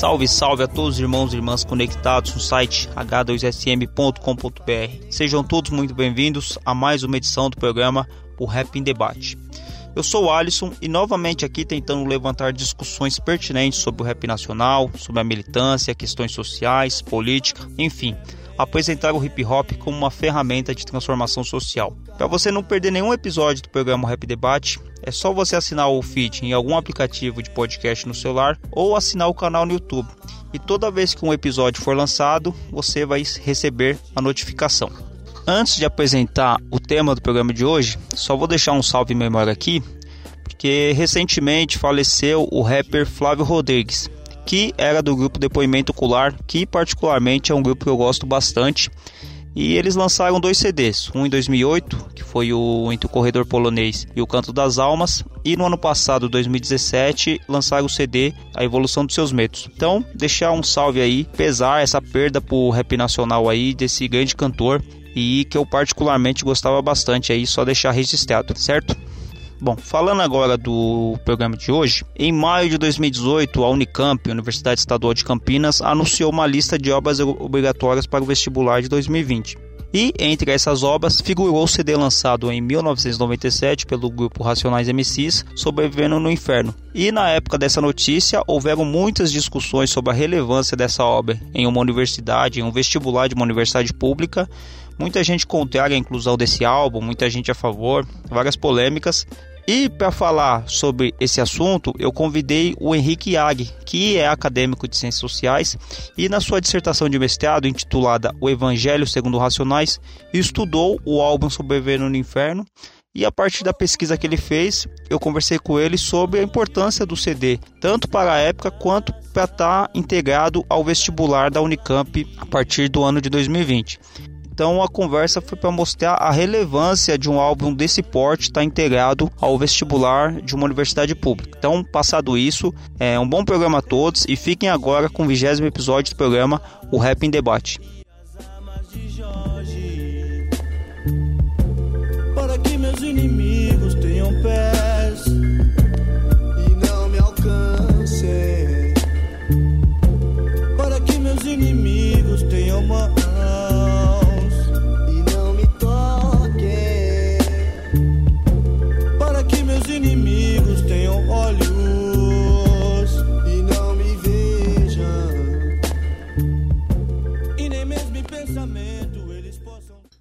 Salve, salve a todos os irmãos e irmãs conectados no site h2sm.com.br. Sejam todos muito bem-vindos a mais uma edição do programa O Rap em Debate. Eu sou o Alisson e novamente aqui tentando levantar discussões pertinentes sobre o rap nacional, sobre a militância, questões sociais, política, enfim, apresentar o hip hop como uma ferramenta de transformação social. Para você não perder nenhum episódio do programa Rap Debate, é só você assinar o feed em algum aplicativo de podcast no celular ou assinar o canal no YouTube. E toda vez que um episódio for lançado, você vai receber a notificação. Antes de apresentar o tema do programa de hoje, só vou deixar um salve em memória aqui, porque recentemente faleceu o rapper Flávio Rodrigues, que era do grupo Depoimento Ocular, que particularmente é um grupo que eu gosto bastante. E eles lançaram dois CDs, um em 2008, que foi o Entre o Corredor Polonês e o Canto das Almas, e no ano passado, 2017, lançaram o CD A Evolução dos Seus Medos. Então, deixar um salve aí, pesar essa perda pro rap nacional aí desse grande cantor e que eu particularmente gostava bastante aí, só deixar registrado, certo? Bom, falando agora do programa de hoje, em maio de 2018, a Unicamp, Universidade Estadual de Campinas, anunciou uma lista de obras obrigatórias para o vestibular de 2020. E entre essas obras figurou o CD lançado em 1997 pelo grupo Racionais MCs, Sobrevivendo no Inferno. E na época dessa notícia houveram muitas discussões sobre a relevância dessa obra em uma universidade, em um vestibular de uma universidade pública. Muita gente contrária à inclusão desse álbum, muita gente a favor, várias polêmicas. E para falar sobre esse assunto, eu convidei o Henrique Yag, que é acadêmico de Ciências Sociais e na sua dissertação de mestrado intitulada O Evangelho segundo Racionais, estudou o álbum Sobrevivendo no Inferno. E a partir da pesquisa que ele fez, eu conversei com ele sobre a importância do CD, tanto para a época quanto para estar tá integrado ao vestibular da Unicamp a partir do ano de 2020. Então a conversa foi para mostrar a relevância de um álbum desse porte estar tá integrado ao vestibular de uma universidade pública. Então, passado isso, é um bom programa a todos e fiquem agora com o vigésimo episódio do programa O Rap em Debate. Para que meus inimigos tenham pés e não me alcancem. Para que meus inimigos tenham mãos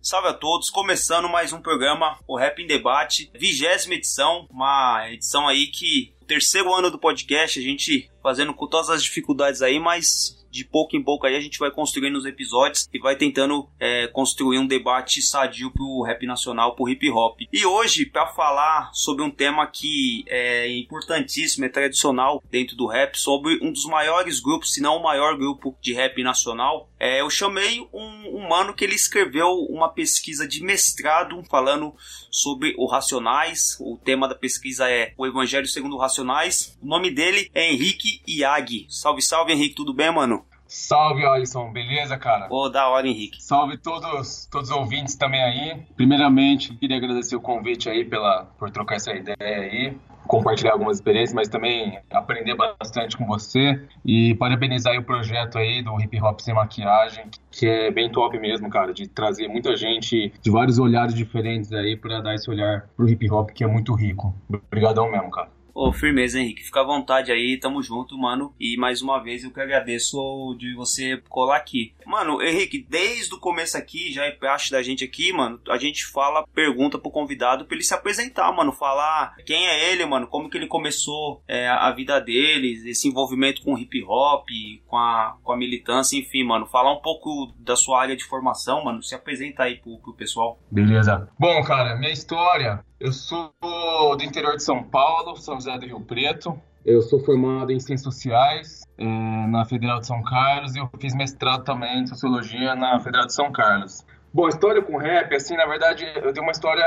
Salve a todos, começando mais um programa, o Rap em Debate, vigésima edição, uma edição aí que terceiro ano do podcast, a gente fazendo com todas as dificuldades aí, mas de pouco em pouco aí a gente vai construindo os episódios e vai tentando é, construir um debate sadio pro rap nacional, pro hip hop. E hoje, para falar sobre um tema que é importantíssimo, é tradicional dentro do rap, sobre um dos maiores grupos, se não o maior grupo de rap nacional, é, eu chamei um, um mano que ele escreveu uma pesquisa de mestrado falando sobre o Racionais. O tema da pesquisa é o Evangelho segundo o Racionais. O nome dele é Henrique Iag. Salve, salve, Henrique, tudo bem, mano? Salve, Alisson, beleza, cara? Ô, da hora, Henrique. Salve todos, todos os ouvintes também aí. Primeiramente, queria agradecer o convite aí pela, por trocar essa ideia aí, compartilhar algumas experiências, mas também aprender bastante com você e parabenizar o projeto aí do Hip Hop Sem Maquiagem, que é bem top mesmo, cara, de trazer muita gente de vários olhares diferentes aí para dar esse olhar pro hip hop que é muito rico. Obrigadão mesmo, cara. Ô, firmeza, Henrique. Fica à vontade aí, tamo junto, mano. E mais uma vez eu que agradeço de você colar aqui. Mano, Henrique, desde o começo aqui, já é parte da gente aqui, mano, a gente fala, pergunta pro convidado pra ele se apresentar, mano. Falar quem é ele, mano, como que ele começou é, a vida dele, esse envolvimento com hip hop, com a, com a militância, enfim, mano. Falar um pouco da sua área de formação, mano. Se apresenta aí pro, pro pessoal. Beleza. Bom, cara, minha história. Eu sou do interior de São Paulo, São José do Rio Preto. Eu sou formado em Ciências Sociais eh, na Federal de São Carlos e eu fiz mestrado também em Sociologia na Federal de São Carlos. Bom, história com rap, assim, na verdade, eu tenho uma história.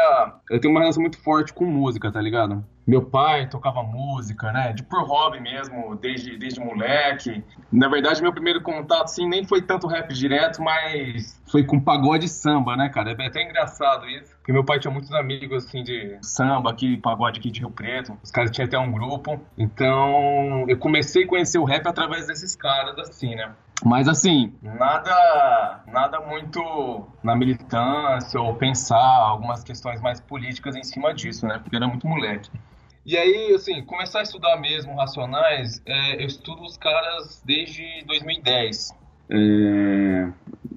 Eu tenho uma relação muito forte com música, tá ligado? Meu pai tocava música, né? De por hobby mesmo, desde, desde moleque. Na verdade, meu primeiro contato, assim, nem foi tanto rap direto, mas foi com pagode e samba, né, cara? É até engraçado isso. Porque meu pai tinha muitos amigos, assim, de samba aqui, pagode aqui de Rio Preto. Os caras tinham até um grupo. Então, eu comecei a conhecer o rap através desses caras, assim, né? Mas assim, nada, nada muito na militância ou pensar algumas questões mais políticas em cima disso, né? Porque era muito moleque. E aí, assim, começar a estudar mesmo Racionais, é, eu estudo os caras desde 2010. É,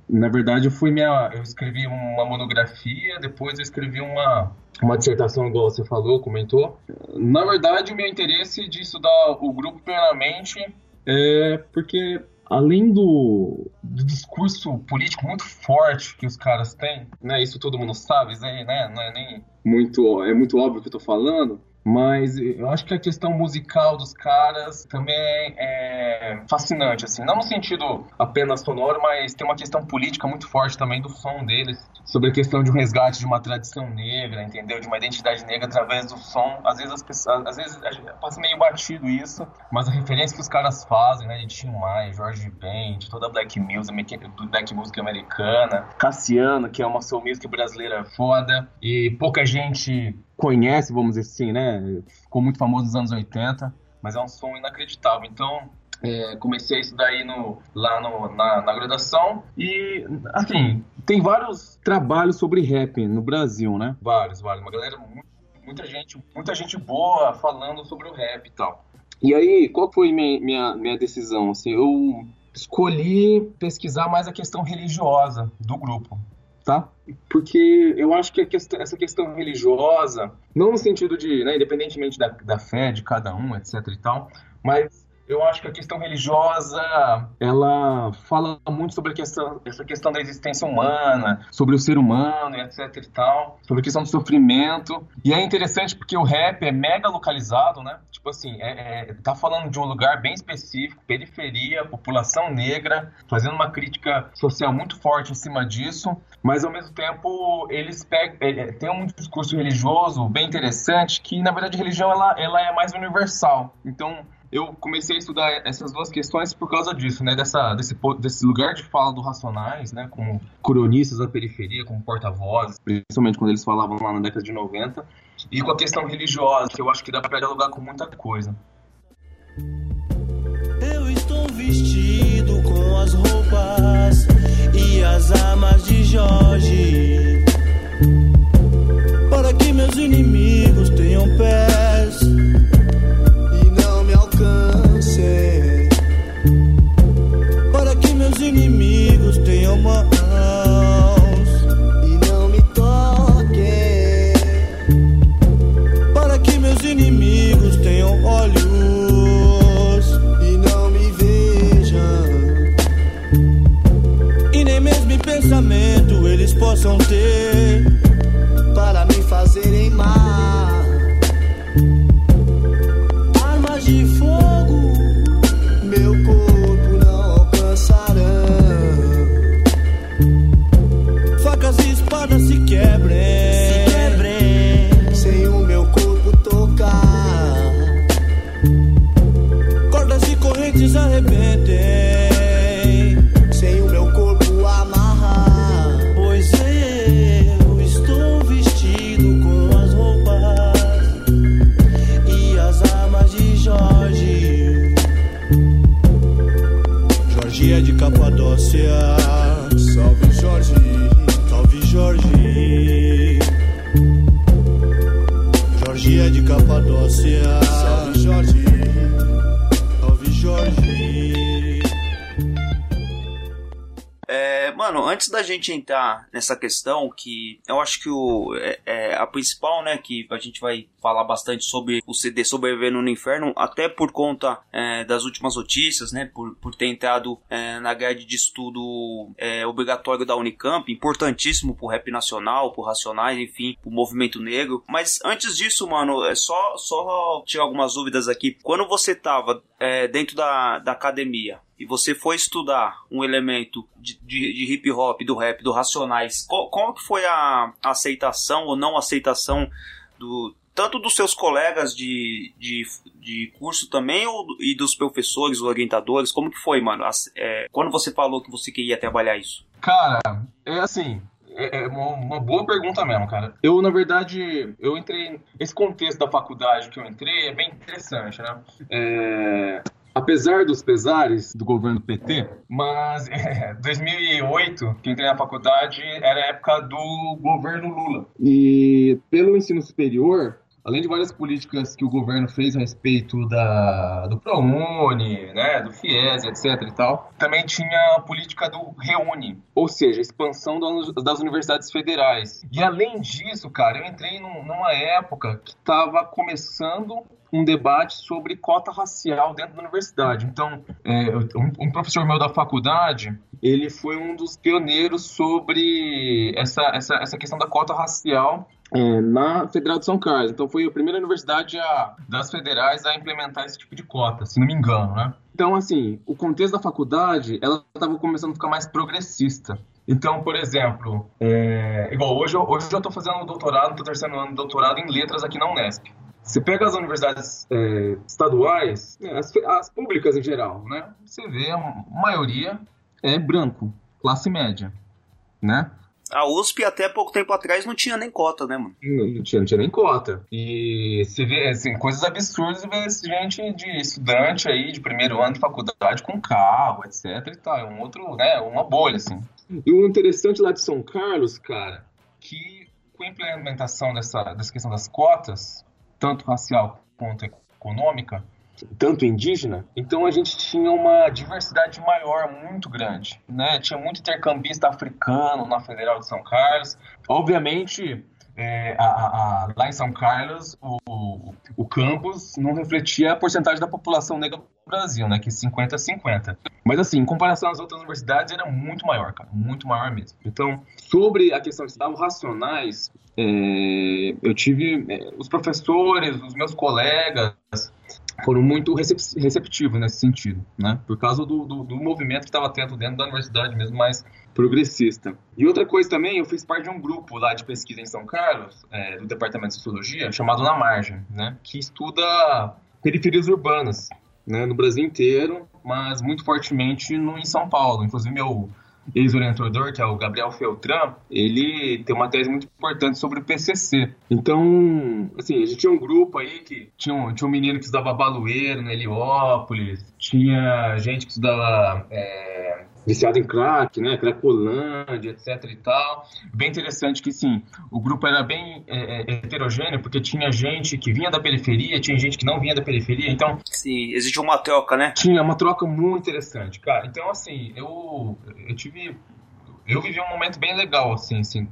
na verdade, eu fui minha, eu escrevi uma monografia, depois eu escrevi uma uma dissertação igual você falou, comentou. Na verdade, o meu interesse de estudar o grupo plenamente é porque além do, do, discurso político muito forte que os caras têm, né? Isso todo mundo sabe, né? Não é nem muito, é muito óbvio que eu tô falando. Mas eu acho que a questão musical dos caras também é fascinante, assim. Não no sentido apenas sonoro, mas tem uma questão política muito forte também do som deles. Sobre a questão de um resgate de uma tradição negra, entendeu? De uma identidade negra através do som. Às vezes, as pessoas, às vezes passa meio batido isso, mas a referência que os caras fazem, né? De Tim Maia, Jorge Ben, de toda a Black Music, Black Music americana. Cassiano, que é uma soul music brasileira foda. E pouca gente conhece, vamos dizer assim, né? Ficou muito famoso nos anos 80, mas é um som inacreditável. Então, é, comecei isso daí no, lá no, na, na, graduação e, assim, tem vários trabalhos sobre rap no Brasil, né? Vários, vários. Uma galera, muita gente, muita gente boa falando sobre o rap e tal. E aí, qual foi minha, minha, minha decisão? Assim, eu escolhi pesquisar mais a questão religiosa do grupo tá? Porque eu acho que questão, essa questão religiosa, não no sentido de, né, independentemente da, da fé de cada um, etc e tal, mas eu acho que a questão religiosa ela fala muito sobre a questão, essa questão da existência humana, sobre o ser humano, etc e tal, sobre a questão do sofrimento. E é interessante porque o rap é mega localizado, né? Tipo assim, é, é, tá falando de um lugar bem específico, periferia, população negra, fazendo uma crítica social muito forte em cima disso, mas ao mesmo tempo eles pegam, é, é tem um discurso religioso bem interessante que na verdade a religião ela, ela é mais universal. Então eu comecei a estudar essas duas questões por causa disso, né? Dessa, desse, desse lugar de fala do Racionais, né? Como cronistas da periferia, como porta-vozes, principalmente quando eles falavam lá na década de 90. E com a questão religiosa, que eu acho que dá pra dialogar com muita coisa. Eu estou vestido com as roupas e as armas de Jorge. Para que meus inimigos tenham pés mãos e não me toquem, para que meus inimigos tenham olhos e não me vejam, e nem mesmo em pensamento eles possam ter gente entrar nessa questão, que eu acho que o, é, é, a principal, né, que a gente vai falar bastante sobre o CD Sobrevivendo no Inferno, até por conta é, das últimas notícias, né, por, por ter entrado é, na grade de estudo é, obrigatório da Unicamp, importantíssimo pro rap nacional, pro Racionais, enfim, pro movimento negro. Mas antes disso, mano, é só, só tirar algumas dúvidas aqui. Quando você tava é, dentro da, da academia, e você foi estudar um elemento de, de, de hip hop, do rap, do Racionais, qual, qual que foi a aceitação ou não aceitação do tanto dos seus colegas de, de, de curso também ou, e dos professores, orientadores? Como que foi, mano? As, é, quando você falou que você queria trabalhar isso? Cara, é assim, é, é uma, boa pergunta mesmo, cara. Eu, na verdade, eu entrei. Esse contexto da faculdade que eu entrei é bem interessante, né? É, apesar dos pesares do governo PT, mas é, 2008, que entrei na faculdade, era a época do governo Lula. E pelo ensino superior, além de várias políticas que o governo fez a respeito da, do ProUni, né, do FIES, etc e tal, também tinha a política do Reúne, ou seja, a expansão das universidades federais. E além disso, cara, eu entrei num, numa época que estava começando um debate sobre cota racial dentro da universidade. Então, é, um, um, professor meu da faculdade, ele foi um dos pioneiros sobre essa, essa, essa questão da cota racial é, na Federal de São Carlos. Então foi a primeira universidade a, das federais a implementar esse tipo de cota, se não me engano, né? Então, assim, o contexto da faculdade, ela estava começando a ficar mais progressista. Então, por exemplo, é, igual hoje, hoje eu estou fazendo doutorado, estou terceiro ano de doutorado em letras aqui na Unesp. Você pega as universidades é, estaduais, né, as, as, públicas em geral, né? Você vê a maioria é branco, classe média, né? A USP até pouco tempo atrás não tinha nem cota, né, mano? Não, não, tinha, não tinha nem cota. E você vê, assim, coisas absurdas e vê gente de estudante aí de primeiro ano de faculdade com carro, etc e tal. É um outro, né, uma bolha, assim. E o interessante lá de São Carlos, cara, que com a implementação dessa, dessa questão das cotas, tanto racial quanto econômica, tanto indígena, então a gente tinha uma diversidade maior muito grande, né? Tinha muito intercambista africano na Federal de São Carlos. Obviamente, é, a, a, lá em São Carlos, o, o campus não refletia a porcentagem da população negra do Brasil, né? Que 50 a 50. Mas assim, em comparação às outras universidades, era muito maior, cara. Muito maior mesmo. Então, sobre a questão de estudar racionais, é, eu tive é, os professores, os meus colegas, foram muito receptivos nesse sentido, né? Por causa do, do, do movimento que estava tendo dentro da universidade mesmo, mais progressista. E outra coisa também, eu fiz parte de um grupo lá de pesquisa em São Carlos, é, do Departamento de Sociologia, chamado Na Margem, né? Que estuda periferias urbanas, né? No Brasil inteiro, mas muito fortemente no, em São Paulo. Inclusive, meu ex-orientador, que é o Gabriel Feltran, ele tem uma tese muito importante sobre o PCC. Então, assim, a gente tinha um grupo aí que tinha um, tinha um menino que estudava Baloeiro, na Heliópolis, tinha gente que estudava é, viciado em crack, né, Cracolândia, etc e tal. Bem interessante que, sim, o grupo era bem é, é, heterogêneo, porque tinha gente que vinha da periferia, tinha gente que não vinha da periferia, então... Sim, existe uma troca, né? Tinha uma troca muito interessante, cara. Então, assim, eu, eu tive... Eu vivi um momento bem legal, assim, assim,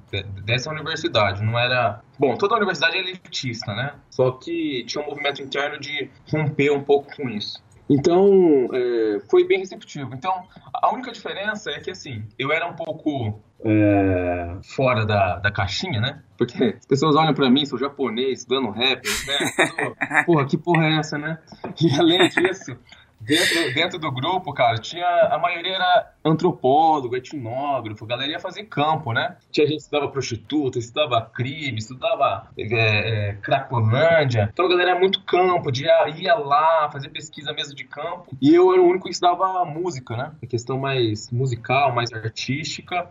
dessa universidade. Não era... Bom, toda universidade é elitista, né? Só que tinha um movimento interno de romper um pouco com isso. Então, é, foi bem receptivo. Então, a única diferença é que, assim, eu era um pouco é, fora da, da caixinha, né? Porque as pessoas olham para mim, sou japonês, dando rap, né? Porra, que porra é essa, né? E além disso, dentro, dentro do grupo, cara, tinha. A maioria era antropólogo, etnógrafo, a galera ia fazer campo, né? Tinha gente que estudava prostituta, estudava crime, estudava é, é, cracolândia. Então a galera era muito campo, de ia, lá fazer pesquisa mesmo de campo. E eu era o único que estudava música, né? A questão mais musical, mais artística.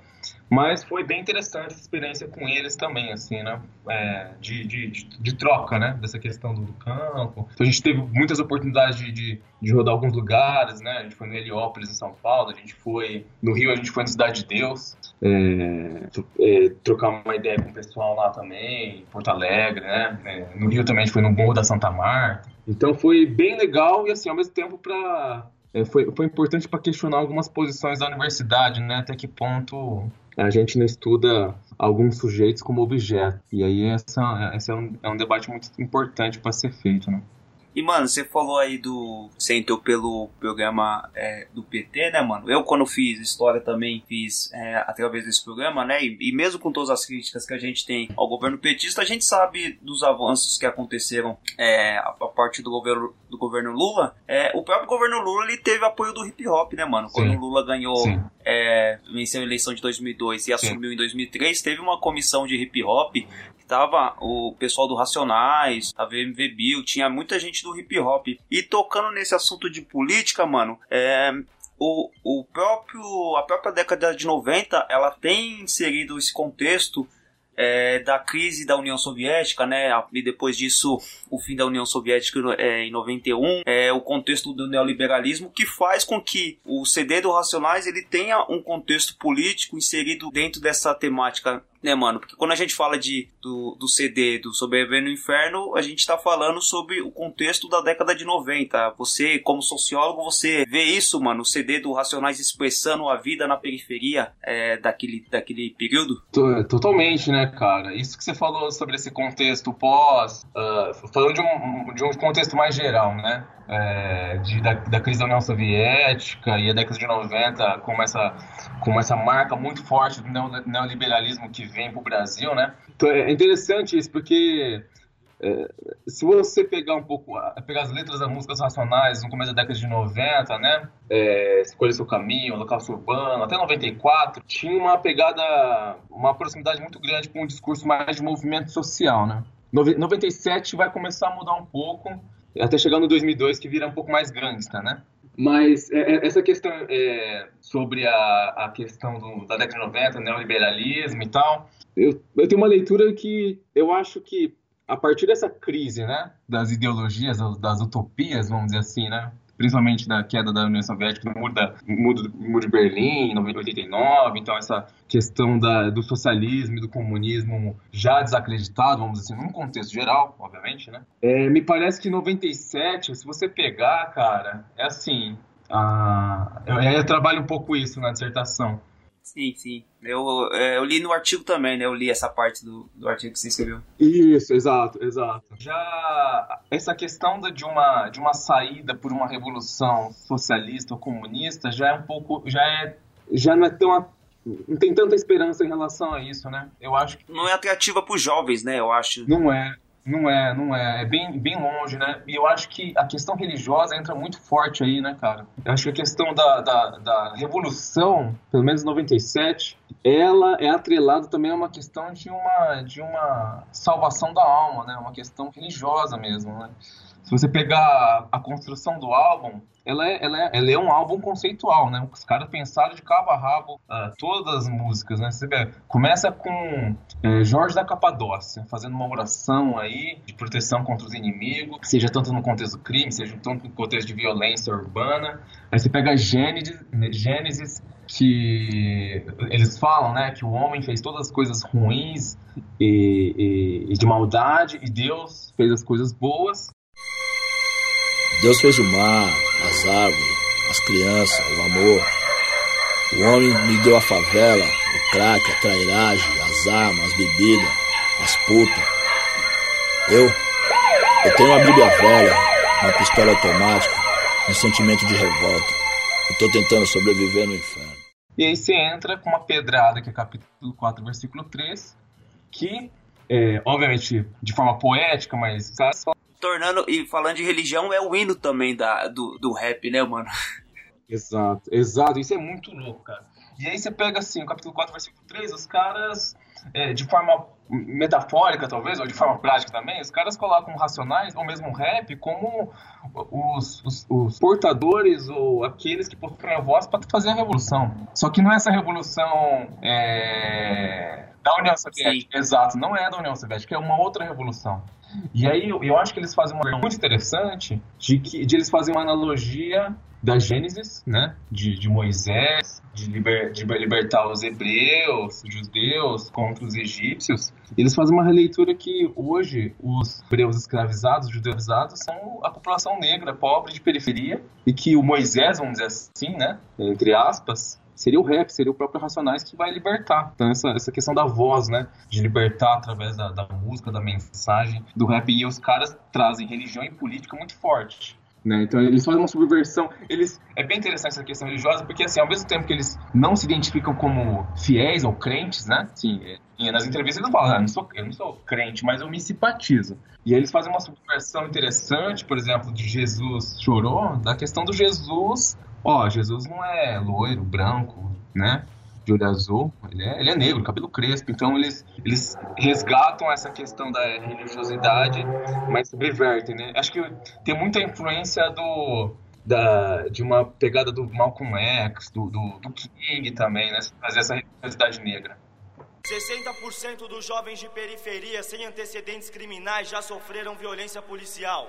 Mas foi bem interessante essa experiência com eles também, assim, né? É, de, de, de, troca, né? Dessa questão do, campo. Então a gente teve muitas oportunidades de, de, de, rodar alguns lugares, né? A gente foi no Heliópolis, em São Paulo, a gente foi no Rio, a gente foi na Cidade de Deus. É, é, trocar uma ideia com o pessoal lá também, Porto Alegre, né? É, no Rio também a gente foi no Morro da Santa Marta. Então foi bem legal e assim, ao mesmo tempo para é, foi, foi importante para questionar algumas posições da universidade, né? Até que ponto a gente não estuda alguns sujeitos como objeto. E aí essa, esse é um, é um debate muito importante para ser feito, né? E, mano, você falou aí do. Você entrou pelo programa é, do PT, né, mano? Eu, quando fiz história, também fiz é, através desse programa, né? E, e, mesmo com todas as críticas que a gente tem ao governo petista, a gente sabe dos avanços que aconteceram é, a, a partir do governo, do governo Lula. É, o próprio governo Lula ele teve apoio do hip hop, né, mano? Quando Sim. o Lula ganhou. É, venceu a eleição de 2002 e assumiu em 2003, teve uma comissão de hip hop tava o pessoal do Racionais, a VMV Bill, tinha muita gente do hip hop. E tocando nesse assunto de política, mano, é, o, o próprio, a própria década de 90, ela tem inserido esse contexto é, da crise da União Soviética, né? E depois disso, o fim da União Soviética é, em 91, é, o contexto do neoliberalismo que faz com que o CD do Racionais ele tenha um contexto político inserido dentro dessa temática né, mano? Porque quando a gente fala de, do, do CD do Sobreviver no Inferno, a gente tá falando sobre o contexto da década de 90. Você, como sociólogo, você vê isso, mano, o CD do Racionais expressando a vida na periferia é, daquele, daquele período? Totalmente, né, cara? Isso que você falou sobre esse contexto pós, uh, falando de um, de um contexto mais geral, né? É, de, da, da, crise da União Soviética e a década de 90 com essa, essa marca muito forte do neoliberalismo que vem para o Brasil, né? Então é interessante isso, porque é, se você pegar um pouco, pegar as letras das músicas racionais no começo da década de 90, né? É, seu caminho, Holocausto Urbano, até 94, tinha uma pegada, uma proximidade muito grande com um discurso mais de movimento social, né? 97 vai começar a mudar um pouco, até chegar no 2002 que vira um pouco mais gangsta, né? Mas é, essa questão é, sobre a, a questão do, da década de 90, neoliberalismo e tal, eu, eu tenho uma leitura que eu acho que a partir dessa crise, né, das ideologias, das utopias, vamos dizer assim, né, principalmente da queda da União Soviética, do muro, da, muro, muro de Berlim, em 89, então essa questão da, do socialismo e do comunismo já desacreditado, vamos dizer assim, num contexto geral, obviamente, né? É, me parece que em 97, se você pegar, cara, é assim, a, eu, eu trabalho um pouco isso na dissertação. Sim, sim. Eu, eu li no artigo também, né? Eu li essa parte do, do artigo que você escreveu. Isso, exato, exato. Já essa questão de uma, de uma saída por uma revolução socialista ou comunista já é um pouco. já é. já não é tão. não tem tanta esperança em relação a isso, né? Eu acho que. Não é atrativa para os jovens, né? Eu acho. Não é. Não é, não é. É bem, bem longe, né? E eu acho que a questão religiosa entra muito forte aí, né, cara? Eu acho que a questão da, da, da revolução, pelo menos em 97, ela é atrelada também a uma questão de uma, de uma salvação da alma, né? Uma questão religiosa mesmo, né? Se você pegar a construção do álbum, ela é, ela é, ela é um álbum conceitual, né? Os caras pensaram de cabo a rabo uh, todas as músicas, né? Você vê, começa com é, Jorge da Capadócia, fazendo uma oração aí de proteção contra os inimigos, seja tanto no contexto do crime, seja tanto no contexto de violência urbana. Aí você pega Gênesis, Gênesis que eles falam, né, que o homem fez todas as coisas ruins e, e, e de maldade e Deus fez as coisas boas Deus fez o mar, as árvores, as crianças, o amor. O homem me deu a favela, o crack, a trairagem, as armas, as bebidas, as putas. Eu, eu tenho uma Bíblia velha, uma pistola automática, um sentimento de revolta. Eu tô tentando sobreviver no inferno. E aí você entra com uma pedrada, que é capítulo 4, versículo 3, que, é, obviamente, de forma poética, mas tornando e falando de religião é o hino também da, do, do rap, né, mano? Exato, exato. Isso é muito louco, cara. E aí você pega assim, o capítulo 4, versículo 3, os caras, é, de forma metafórica, talvez, ou de forma prática também, os caras colocam racionais, ou mesmo rap, como os, os, os portadores ou aqueles que possuem a voz para fazer a revolução. Só que não é essa revolução é, Da União Soviética, exato. Não é da União Soviética, é uma outra revolução. E aí eu, eu acho que eles fazem uma muito interessante de que de eles fazem uma analogia da Gênesis, né? De, de Moisés, de, liber, de libertar os hebreus, judeus contra os egípcios. Eles fazem uma releitura que hoje os hebreus escravizados, os judeus escravizados, são a população negra, pobre, de periferia, e que o Moisés, vamos dizer assim, né? Entre aspas, seria o rap, seria o próprio Racionais que vai libertar. Então, essa, essa questão da voz, né? De libertar através da, da música, da mensagem do rap. E os caras trazem religião e política muito forte. Né? Então eles fazem uma subversão. Eles é bem interessante essa questão religiosa porque assim, ao mesmo tempo que eles não se identificam como fiéis ou crentes, né? Sim, é, nas entrevistas eles falam, ah, eu não sou, eu não sou crente, mas eu me simpatizo. E aí eles fazem uma subversão interessante, por exemplo, de Jesus chorou, da questão do Jesus. Ó, Jesus não é loiro, branco, né? de olho azul, ele é, ele é negro, cabelo crespo, então eles, eles resgatam essa questão da religiosidade, mas subvertem, né? Acho que tem muita influência do, da, de uma pegada do Malcolm X, do, do, do King também, né? Fazer essa religiosidade negra. 60% dos jovens de periferia sem antecedentes criminais já sofreram violência policial.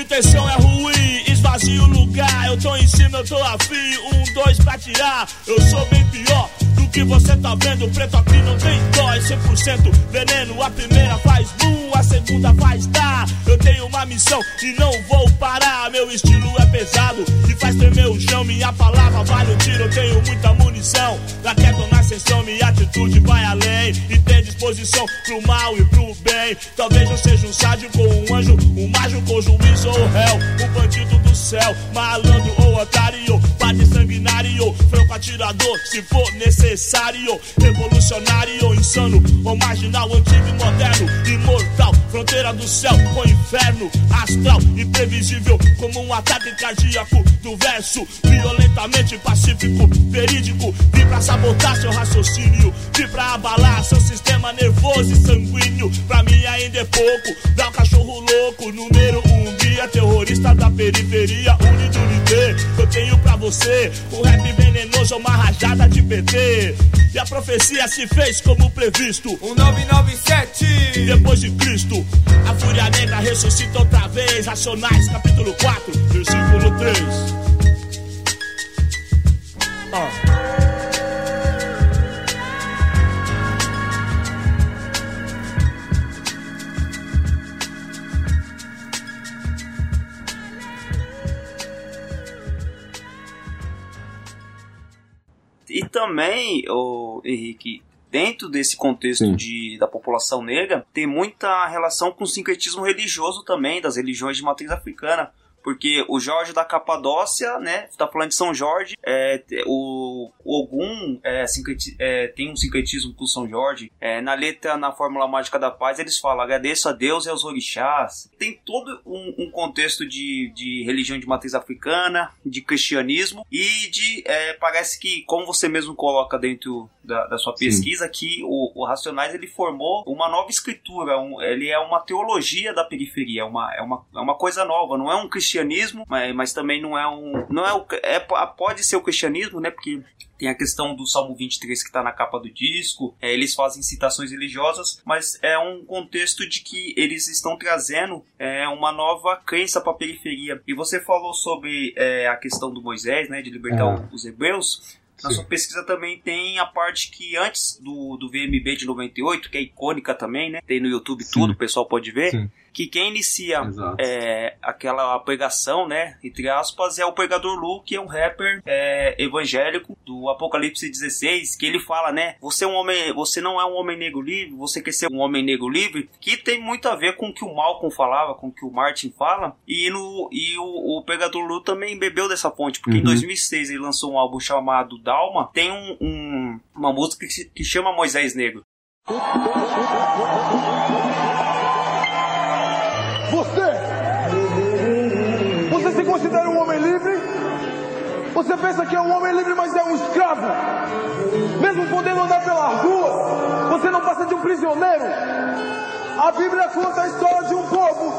Intenção é ruim, esvazia o lugar. Eu tô em cima, eu tô afim. Um, dois pra tirar. Eu sou bem pior que você tá vendo. Preto aqui não tem dó, é 100% veneno. A primeira faz boom, a segunda faz tá. Eu tenho uma missão e não vou parar. Meu estilo é pesado e faz tremer o chão. Minha palavra vale o tiro, eu tenho muita munição. Da queda na ascensão, minha atitude vai além. E tem disposição pro mal e pro bem. Talvez eu seja um sádio com um anjo, um mágico com juiz ou réu. Um bandido do céu, malandro ou otário. Padre sanguinário, franco atirador, se for necessário. Revolucionário, insano ou marginal, antigo e moderno. Imortal, fronteira do céu com inferno. Astral, imprevisível, como um ataque cardíaco do verso. Violentamente pacífico, verídico. Vim pra sabotar seu raciocínio. Vim pra abalar seu sistema nervoso e sanguíneo. Pra mim ainda é pouco. Dá um cachorro louco, número um guia. Terrorista da periferia, unido unité. Eu tenho pra você um rap venenoso, uma rajada de PT. E a profecia se fez como previsto. Um 997 Depois de Cristo, a fúria negra ressuscita outra vez. Racionais, capítulo 4, versículo 3. Ó. E também, o Henrique, dentro desse contexto de, da população negra, tem muita relação com o sincretismo religioso também, das religiões de matriz africana. Porque o Jorge da Capadócia, né? Tá falando de São Jorge. É, o, o Ogum é, é, tem um sincretismo com São Jorge. É, na letra, na Fórmula Mágica da Paz, eles falam: agradeço a Deus e aos orixás. Tem todo um, um contexto de, de religião de matriz africana, de cristianismo e de. é, parece que, como você mesmo coloca dentro da, da sua pesquisa, que o, o Racionais ele formou uma nova escritura. Um, ele é uma teologia da periferia. É uma, é, uma, é uma coisa nova. Não é um cristianismo, mas, mas também não é um. Não é, o, é Pode ser o cristianismo, né? Porque tem a questão do Salmo 23 que está na capa do disco, é, eles fazem citações religiosas, mas é um contexto de que eles estão trazendo é, uma nova crença para a periferia. E você falou sobre é, a questão do Moisés, né, de libertar É. os hebreus. Na sua pesquisa também tem a parte que antes do, do VMB de 98, que é icônica também, né? Tem no YouTube tudo, o pessoal pode ver. Sim. Que quem inicia é, aquela pregação, né, entre aspas, é o Pregador Lu, que é um rapper é, evangélico do Apocalipse 16, que ele fala, né, você é um homem, você não é um homem negro livre, você quer ser um homem negro livre, que tem muito a ver com o que o Malcolm falava, com o que o Martin fala, e, no, e o, o Pregador Lu também bebeu dessa fonte, porque uhum. em 2006 ele lançou um álbum chamado Dalma, tem um, um uma música que, que chama Moisés Negro. Você, você se considera um homem livre? Você pensa que é um homem livre, mas é um escravo? Mesmo podendo andar pelas ruas, você não passa de um prisioneiro. A Bíblia conta a história de um povo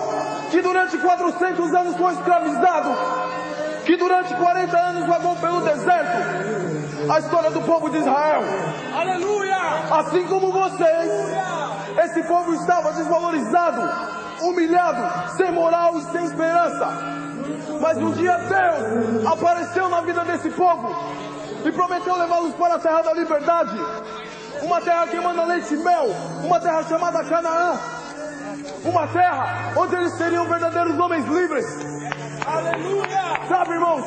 que durante 400 anos foi escravizado, que durante 40 anos vagou pelo deserto. A história do povo de Israel. Aleluia! Assim como vocês, esse povo estava desvalorizado humilhado, sem moral e sem esperança. Mas um dia Deus apareceu na vida desse povo e prometeu levá-los para a terra da liberdade. Uma terra que manda leite e mel, uma terra chamada Canaã. Uma terra onde eles seriam verdadeiros homens livres. Aleluia! Sabe, irmãos,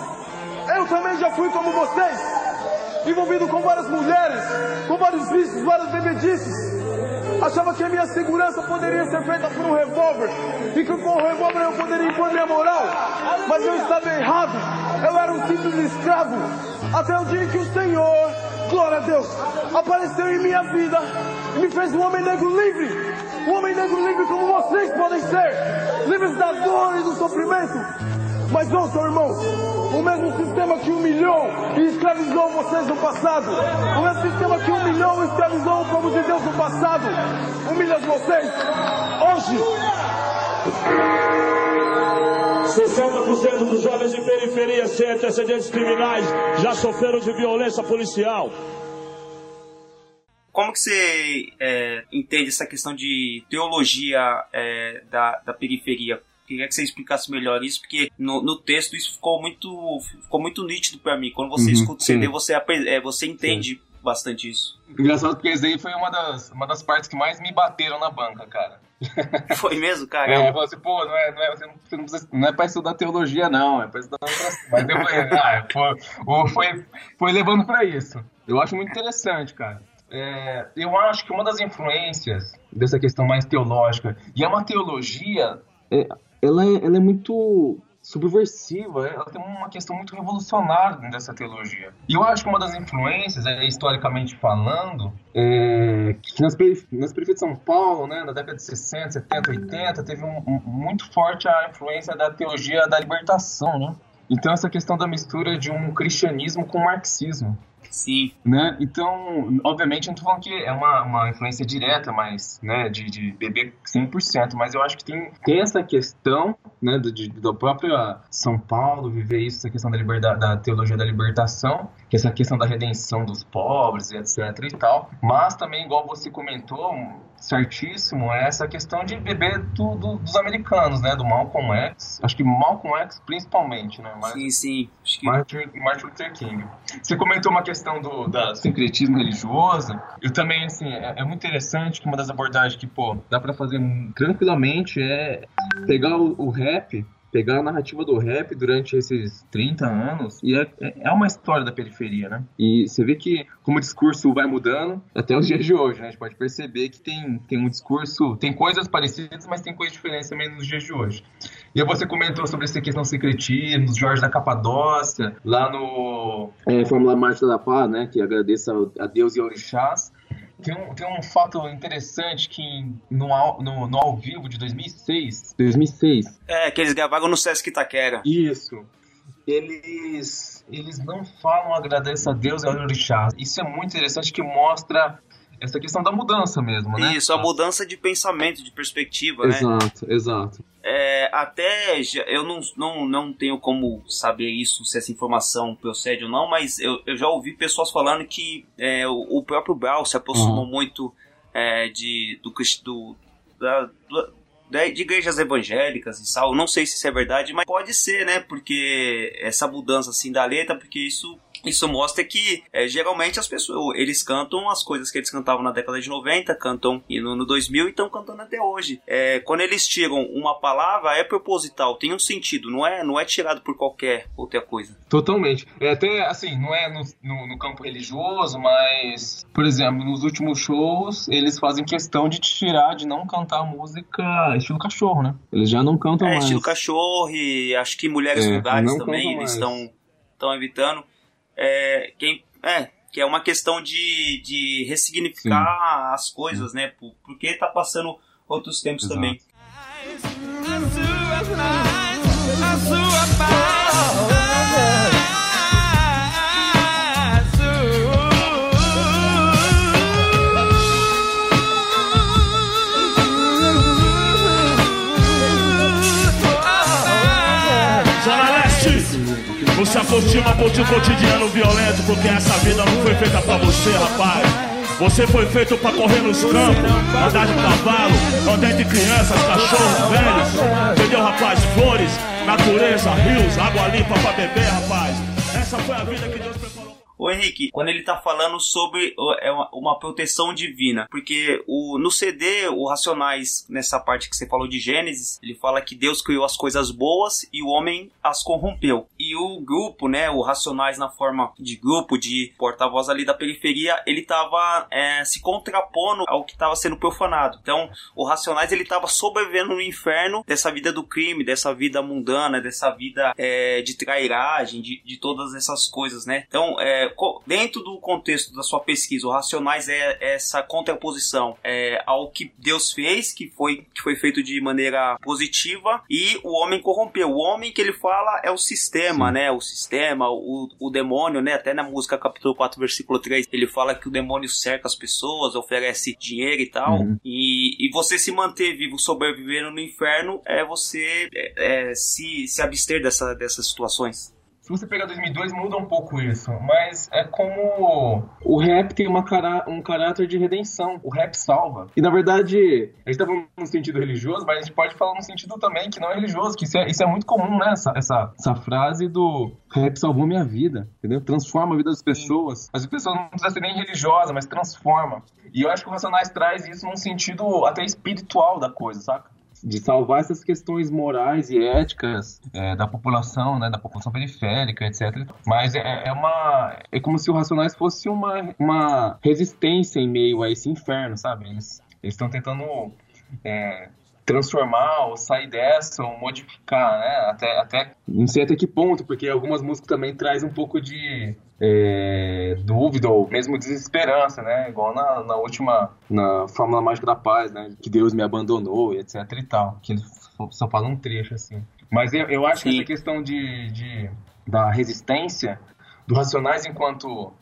eu também já fui como vocês, envolvido com várias mulheres, com vários vícios, várias bebedices. Achava que a minha segurança poderia ser feita por um revólver. E que com o revólver eu poderia impor minha moral. Mas eu estava errado. Eu era um simples escravo. Até o dia que o Senhor, glória a Deus, apareceu em minha vida e me fez um homem negro livre. Um homem negro livre como vocês podem ser. Livres da dor e do sofrimento. Mas ouçam, irmãos, o mesmo sistema que humilhou e escravizou vocês no passado. O mesmo sistema que humilhou e escravizou o povo de Deus no passado. Humilha vocês hoje. 60% dos jovens de periferia sem antecedentes criminais já sofreram de violência policial. Como que você é, entende essa questão de teologia é, da, da periferia? Queria que você explicasse melhor isso, porque no, no texto isso ficou muito, ficou muito nítido para mim. Quando você uhum, escuta o CD, você, é, você entende sim. bastante isso. Engraçado porque isso aí foi uma das, uma das partes que mais me bateram na banca, cara. Foi mesmo, cara? É, falou assim, pô, não é, não é, você não, você não, precisa, não é pra estudar teologia, não, é pra estudar outras Mas eu falei, ah, foi, foi, foi levando pra isso. Eu acho muito interessante, cara. É, eu acho que uma das influências dessa questão mais teológica, e é uma teologia é, ela é, ela é muito subversiva, ela tem uma questão muito revolucionária dessa teologia. E eu acho que uma das influências, é, historicamente falando, é que nas, nas periferias de São Paulo, né, na década de 60, 70, 80, teve um, um, muito forte a influência da teologia da libertação, né? Então essa questão da mistura de um cristianismo com um marxismo. Sim. Né? Então, obviamente, não tô falando que é uma, uma influência direta, mas, né, de, de beber 100%, mas eu acho que tem, tem essa questão, né, do, de, da própria São Paulo viver isso, essa questão da, liberdade, da teologia da libertação, que essa questão da redenção dos pobres, etc e tal, mas também, igual você comentou, certíssimo é essa questão de beber do, do, dos americanos, né? Do Malcolm X. Acho que Malcolm X principalmente, né? Mas, sim, sim. Acho que... Martin, Martin Luther King. Você comentou uma questão do da sincretismo religioso. Eu também, assim, é, é, muito interessante que uma das abordagens que, pô, dá para fazer tranquilamente é pegar o, o rap pegar a narrativa do rap durante esses 30 anos e é, é uma história da periferia, né? E você vê que como o discurso vai mudando até os dias de hoje, né? A gente pode perceber que tem, tem um discurso, tem coisas parecidas, mas tem coisas diferentes também nos dias de hoje. E você comentou sobre essa questão secretismo, Jorge da Capadócia, lá no é, Fórmula Marcha da Paz, né? Que agradeço a Deus e ao Orixás. Tem um, tem um fato interessante que no, no, no ao vivo de 2006... 2006... É, que eles gravaram no Sesc Itaquera. Isso. Eles, eles não falam agradeça a Deus e ao Orixá. Isso é muito interessante que mostra essa questão da mudança mesmo, né? Isso, a mudança de pensamento, de perspectiva, exato, né? Exato, exato. É, até eu não, não, não tenho como saber isso, se essa informação procede ou não, mas eu, eu já ouvi pessoas falando que é, o, o, próprio Brown se aproximou uhum. muito é, de, do, do, da, de igrejas evangélicas e tal. Não sei se isso é verdade, mas pode ser, né? Porque essa mudança assim da letra, porque isso Isso mostra que é, geralmente as pessoas, eles cantam as coisas que eles cantavam na década de 90, cantam no, no 2000 e estão cantando até hoje. É, quando eles tiram uma palavra, é proposital, tem um sentido, não é, não é tirado por qualquer outra coisa. Totalmente. É até assim, não é no, no, no campo religioso, mas, por exemplo, nos últimos shows, eles fazem questão de tirar, de não cantar música estilo cachorro, né? Eles já não cantam é, mais. estilo cachorro e acho que mulheres É, vulgares não também eles estão estão evitando. É, quem, é, que é uma questão de, de ressignificar as coisas, né? Por- Porque tá passando outros tempos Exato. também. Zona com o cotidiano violento, porque essa vida não foi feita pra você, rapaz. Você foi feito pra correr nos campos, andar de cavalo, entre crianças, cachorros, velhos. Entendeu, rapaz? Flores, natureza, rios, água limpa pra beber, rapaz. Essa foi a vida que Deus preparou. Henrique, quando ele tá falando sobre é uma proteção divina, porque o, no CD, o Racionais, nessa parte que você falou de Gênesis, ele fala que Deus criou as coisas boas e o homem as corrompeu. O grupo, né, o Racionais na forma de grupo, de porta-voz ali da periferia, ele tava é, se contrapondo ao que tava sendo profanado. Então, o Racionais, ele tava sobrevivendo no inferno dessa vida do crime, dessa vida mundana, dessa vida é, de trairagem, de, de todas essas coisas, né? Então, é, dentro do contexto da sua pesquisa, o Racionais é essa contraposição é, ao que Deus fez, que foi, que foi feito de maneira positiva, e o homem corrompeu. O homem que ele fala é o sistema, né? O sistema, o, o demônio, né? Até na música capítulo 4, versículo 3, ele fala que o demônio cerca as pessoas, oferece dinheiro e tal. Uhum. E, e você se manter vivo, sobrevivendo no inferno, é você é, é, se, se abster dessa, dessas situações. Se você pegar 2002, muda um pouco isso. Mas é como o rap tem uma cara- um caráter de redenção. O rap salva. E na verdade, a gente tá falando no sentido religioso, mas a gente pode falar no sentido também que não é religioso. Que isso é, isso é muito comum, né? Essa, essa, essa frase do rap salvou minha vida. Entendeu? Transforma a vida das pessoas. As pessoas não precisam ser nem religiosas, mas transforma. E eu acho que o Racionais traz isso num sentido até espiritual da coisa, saca? De salvar essas questões morais e éticas é, da população, né, da população periférica, etc. Mas é, é uma é como se o Racionais fosse uma, uma resistência em meio a esse inferno, sabe? Eles estão tentando é, transformar ou sair dessa ou modificar, né? Até, até não sei até que ponto, porque algumas músicas também trazem um pouco de é, dúvida ou mesmo desesperança, né? Igual na, na última, na Fórmula Mágica da Paz, né? Que Deus me abandonou e etc e tal. Que ele só- só fala um trecho assim. Mas eu, eu acho que essa questão de, de da resistência do Racionais enquanto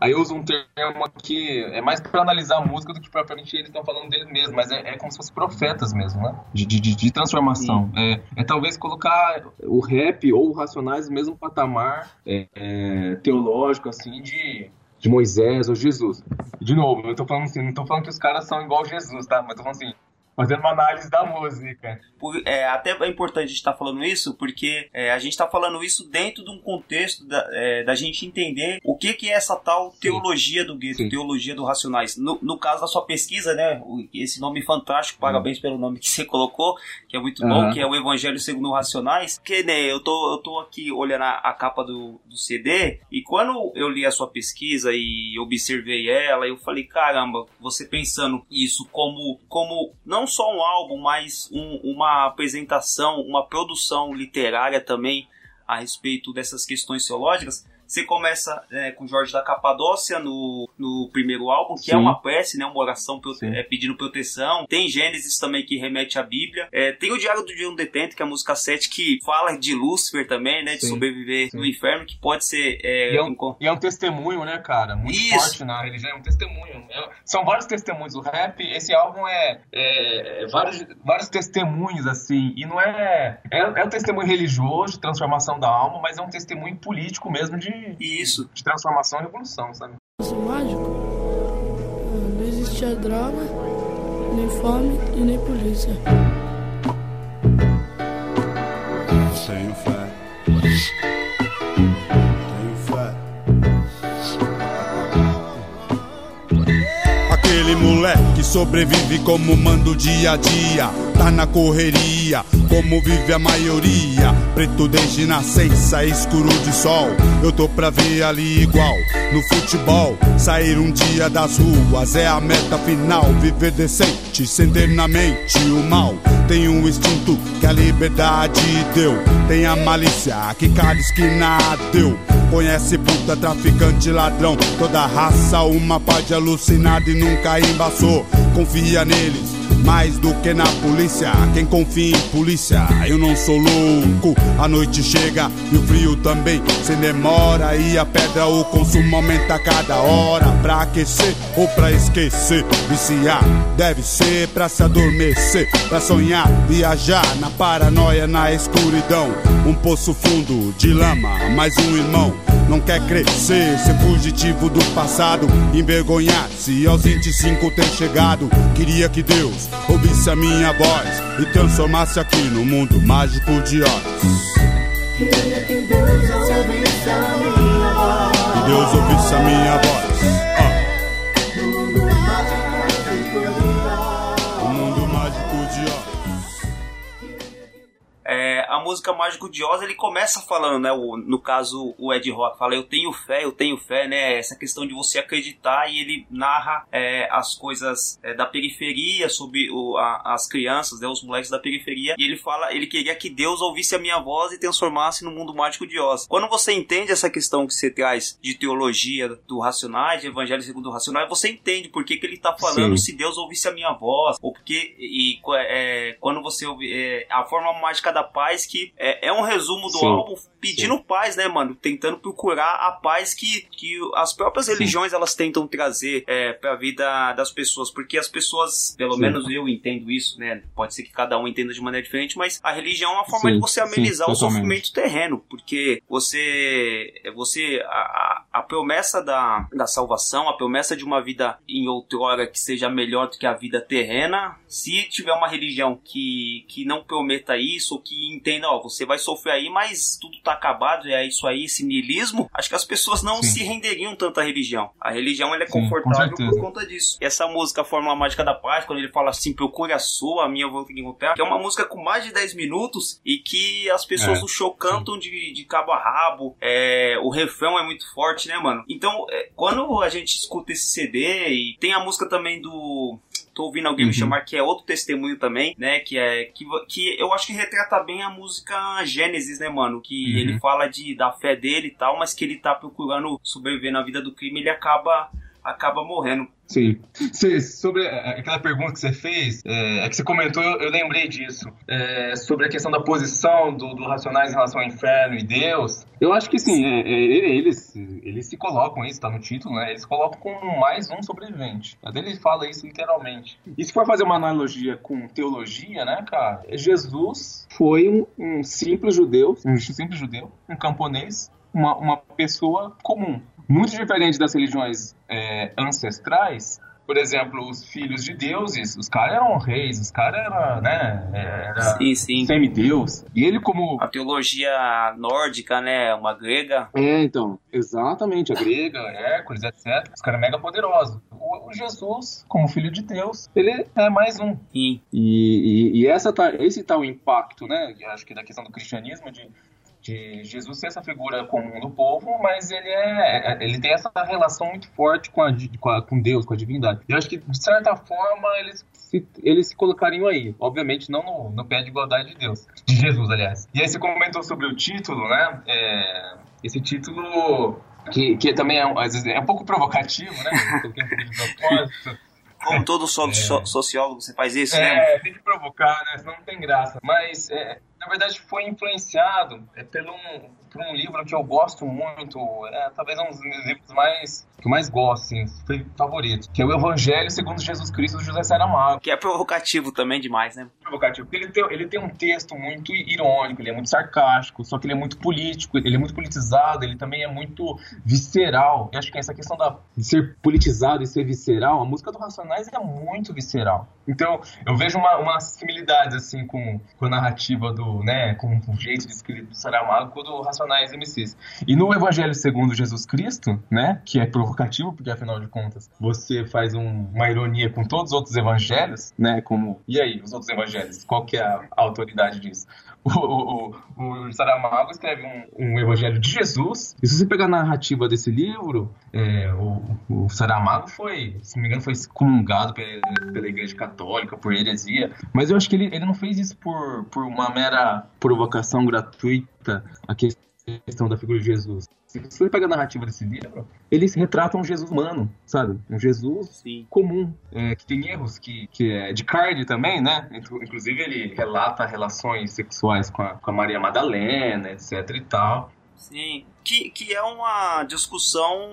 Aí eu uso um termo aqui, é mais para analisar a música do que propriamente eles estão falando deles mesmos, mas é, é como se fossem profetas mesmo, né? De, de, de- transformação. É, é talvez colocar o rap ou o Racionais no mesmo patamar é, é, teológico, assim, de, de Moisés ou Jesus. De novo, eu tô falando assim, não tô falando que os caras são igual Jesus, tá? Mas tô falando assim, fazendo uma análise da música. Por- é, até é importante a gente estar falando isso, porque é, a gente está falando isso dentro de um contexto da, é, da gente entender o que, que é essa tal teologia do gueto, teologia do racionais. No, no caso da sua pesquisa, né, esse nome fantástico, parabéns pelo nome que você colocou, que é muito bom, Aham. que é o Evangelho segundo o Racionais. Que, né, eu tô, eu tô aqui olhando a, a capa do, do CD, e quando eu li a sua pesquisa e observei ela, eu falei, caramba, você pensando isso como, como não só um álbum, mas um- uma apresentação, uma produção literária também a respeito dessas questões teológicas. Você começa é, com Jorge da Capadócia no, no primeiro álbum, que é Sim. uma prece, né, uma oração prote- é, pedindo proteção. Tem Gênesis também que remete à Bíblia. É, tem o Diário do Dia um Detento, que é a música 7, que fala de Lúcifer também, né, de Sim. sobreviver no inferno, que pode ser... É, E é, um, encon- e é um testemunho, né, cara? Muito Isso. forte na religião, é um testemunho. É- são vários testemunhos. O rap, esse álbum é, é- é vários, vários testemunhos, assim. E não é, é. É um testemunho religioso de transformação da alma, mas é um testemunho político mesmo de. E isso, de transformação e revolução, sabe? É mágico. Não existia droga, nem fome e nem polícia. Tenho fé. Tenho fé. Aquele moleque sobrevive como mando dia a dia. Tá na correria, como vive a maioria. Preto desde nascença, escuro de sol. Eu tô pra ver ali igual no futebol. Sair um dia das ruas é a meta final. Viver decente, sem ter na mente o mal. Tem um instinto que a liberdade deu. Tem a malícia que cada esquina deu. Conhece puta, traficante, ladrão. Toda raça, uma pá de alucinado e nunca embaçou. Confia neles mais do que na polícia. Quem confia em polícia, eu não sou louco. A noite chega e o frio também. Sem demora e a pedra, o consumo aumenta a cada hora. Pra aquecer ou pra esquecer. Viciar deve ser pra se adormecer. Pra sonhar, viajar na paranoia, na escuridão. Um poço fundo de lama, mais um irmão. Não quer crescer, ser fugitivo do passado, envergonhar-se aos 25 ter chegado. Queria que Deus ouvisse a minha voz e transformasse aqui no mundo mágico de Oz. Queria que Deus ouvisse a minha voz. Que Deus ouvisse a minha voz. Música Mágico de Oz, ele começa falando, né? O, no caso, o Ed Rock fala, eu tenho fé, eu tenho fé, né? Essa questão de você acreditar e ele narra é, as coisas é, da periferia, sobre o, a, as crianças, né? Os moleques da periferia. E ele fala, ele queria que Deus ouvisse a minha voz e transformasse no mundo mágico de Oz. Quando você entende essa questão que você traz de teologia do Racionais, de Evangelho segundo o Racionais, você entende por que, que ele tá falando Sim. se Deus ouvisse a minha voz, ou porque e, é, quando você ouve é, a forma mágica da paz que é, é um resumo do Sim. álbum pedindo paz, né, mano? Tentando procurar a paz que, que as próprias Sim. religiões elas tentam trazer é, pra vida das pessoas, porque as pessoas, pelo Sim. menos eu entendo isso, né? Pode ser que cada um entenda de maneira diferente, mas a religião é uma forma Sim, de você sim, amenizar o sofrimento terreno, porque você, você a, a, a promessa da, da salvação, a promessa de uma vida em outrora que seja melhor do que a vida terrena, se tiver uma religião que, que não prometa isso, ou que entenda, ó, você vai sofrer aí, mas tudo tá acabado, é isso aí, esse niilismo, acho que as pessoas não Sim. se renderiam tanto à religião. A religião ela é Sim, confortável por conta disso. E essa música, Fórmula Mágica da Paz, quando ele fala assim, procure a sua, a minha eu vou encontrar, que é uma música com mais de 10 minutos e que as pessoas É, do show cantam de, de cabo a rabo. É, o refrão é muito forte, né, mano? Então, é, quando a gente escuta esse CD e tem a música também do tô ouvindo alguém me Uhum. chamar que é outro testemunho também, né? Que é que, que eu acho que retrata bem a música Gênesis, né, mano? Que Uhum. ele fala de da fé dele e tal, mas que ele tá procurando sobreviver na vida do crime, ele acaba acaba morrendo. Sim. Cê- sobre a- aquela pergunta que você fez, é, é que você comentou, eu, eu lembrei disso. É, sobre a questão da posição do, do Racionais em relação ao inferno e Deus. Eu acho que sim, é, é, eles, eles se colocam isso, tá no título, né? Eles colocam como mais um sobrevivente. Até ele fala isso literalmente. E se for fazer uma analogia com teologia, né, cara? Jesus foi um, um simples judeu, um simples judeu, um camponês, uma, uma pessoa comum. Muito diferente das religiões é, ancestrais, por exemplo, os filhos de deuses, os caras eram reis, os caras eram, né, era Sim, sim. semideus. E ele como... A teologia nórdica, né? Uma grega. É, então, exatamente, a grega, Hércules, etc. Os caras mega poderosos. O, o Jesus, como filho de Deus, ele é mais um. Sim. E, e, e essa tá, esse tá o impacto, né? Acho que da questão do cristianismo, de, de Jesus ser essa figura comum do povo, mas ele é, é- ele tem essa relação muito forte com, a, com, a- com Deus, com a divindade. Eu acho que, de certa forma, eles se, eles se colocariam aí. Obviamente, não no, no pé de igualdade de Deus. De Jesus, aliás. E aí você comentou sobre o título, né? É, esse título... Que, que também é, um- às vezes, é um pouco provocativo, né? Como todo so- so- sociólogo, você faz isso, né? É, tem que provocar, né? Senão não tem graça. Mas, é, na verdade, foi influenciado é, pelo um, um livro que eu gosto muito. É, talvez um dos meus livros mais, que eu mais gosto, assim, favorito. Que é o Evangelho segundo Jesus Cristo, do José Saramago. Que é provocativo também demais, né? Provocativo. Porque ele tem, ele tem um texto muito irônico, ele é muito sarcástico, só que ele é muito político, ele é muito politizado, ele também é muito visceral. Eu acho que essa questão da, de ser politizado e ser visceral, a música do Racionais é muito visceral. Então, eu vejo uma, uma similidade, assim, com, com a narrativa do, né, com o jeito de escrito do Saramago com o Racionais. Racionais MCs. E no Evangelho segundo Jesus Cristo, né, que é provocativo, porque afinal de contas você faz um, uma ironia com todos os outros evangelhos, né, como, e aí, os outros evangelhos, qual que é a, a autoridade disso? O, o, o, o Saramago escreve um, um, evangelho de Jesus, e se você pegar a narrativa desse livro, é, o, o, Saramago foi, se não me engano, foi excomungado pela, pela Igreja Católica por heresia, mas eu acho que ele, ele não fez isso por, por uma mera provocação gratuita, a questão da figura de Jesus. Se você pega a narrativa desse livro, eles retratam um Jesus humano, sabe? Um Jesus Sim. comum, é, que tem erros, que, que é de carne também, né? Inclusive ele relata relações sexuais com a, com a Maria Madalena, etc e tal. Sim, que, que é uma discussão,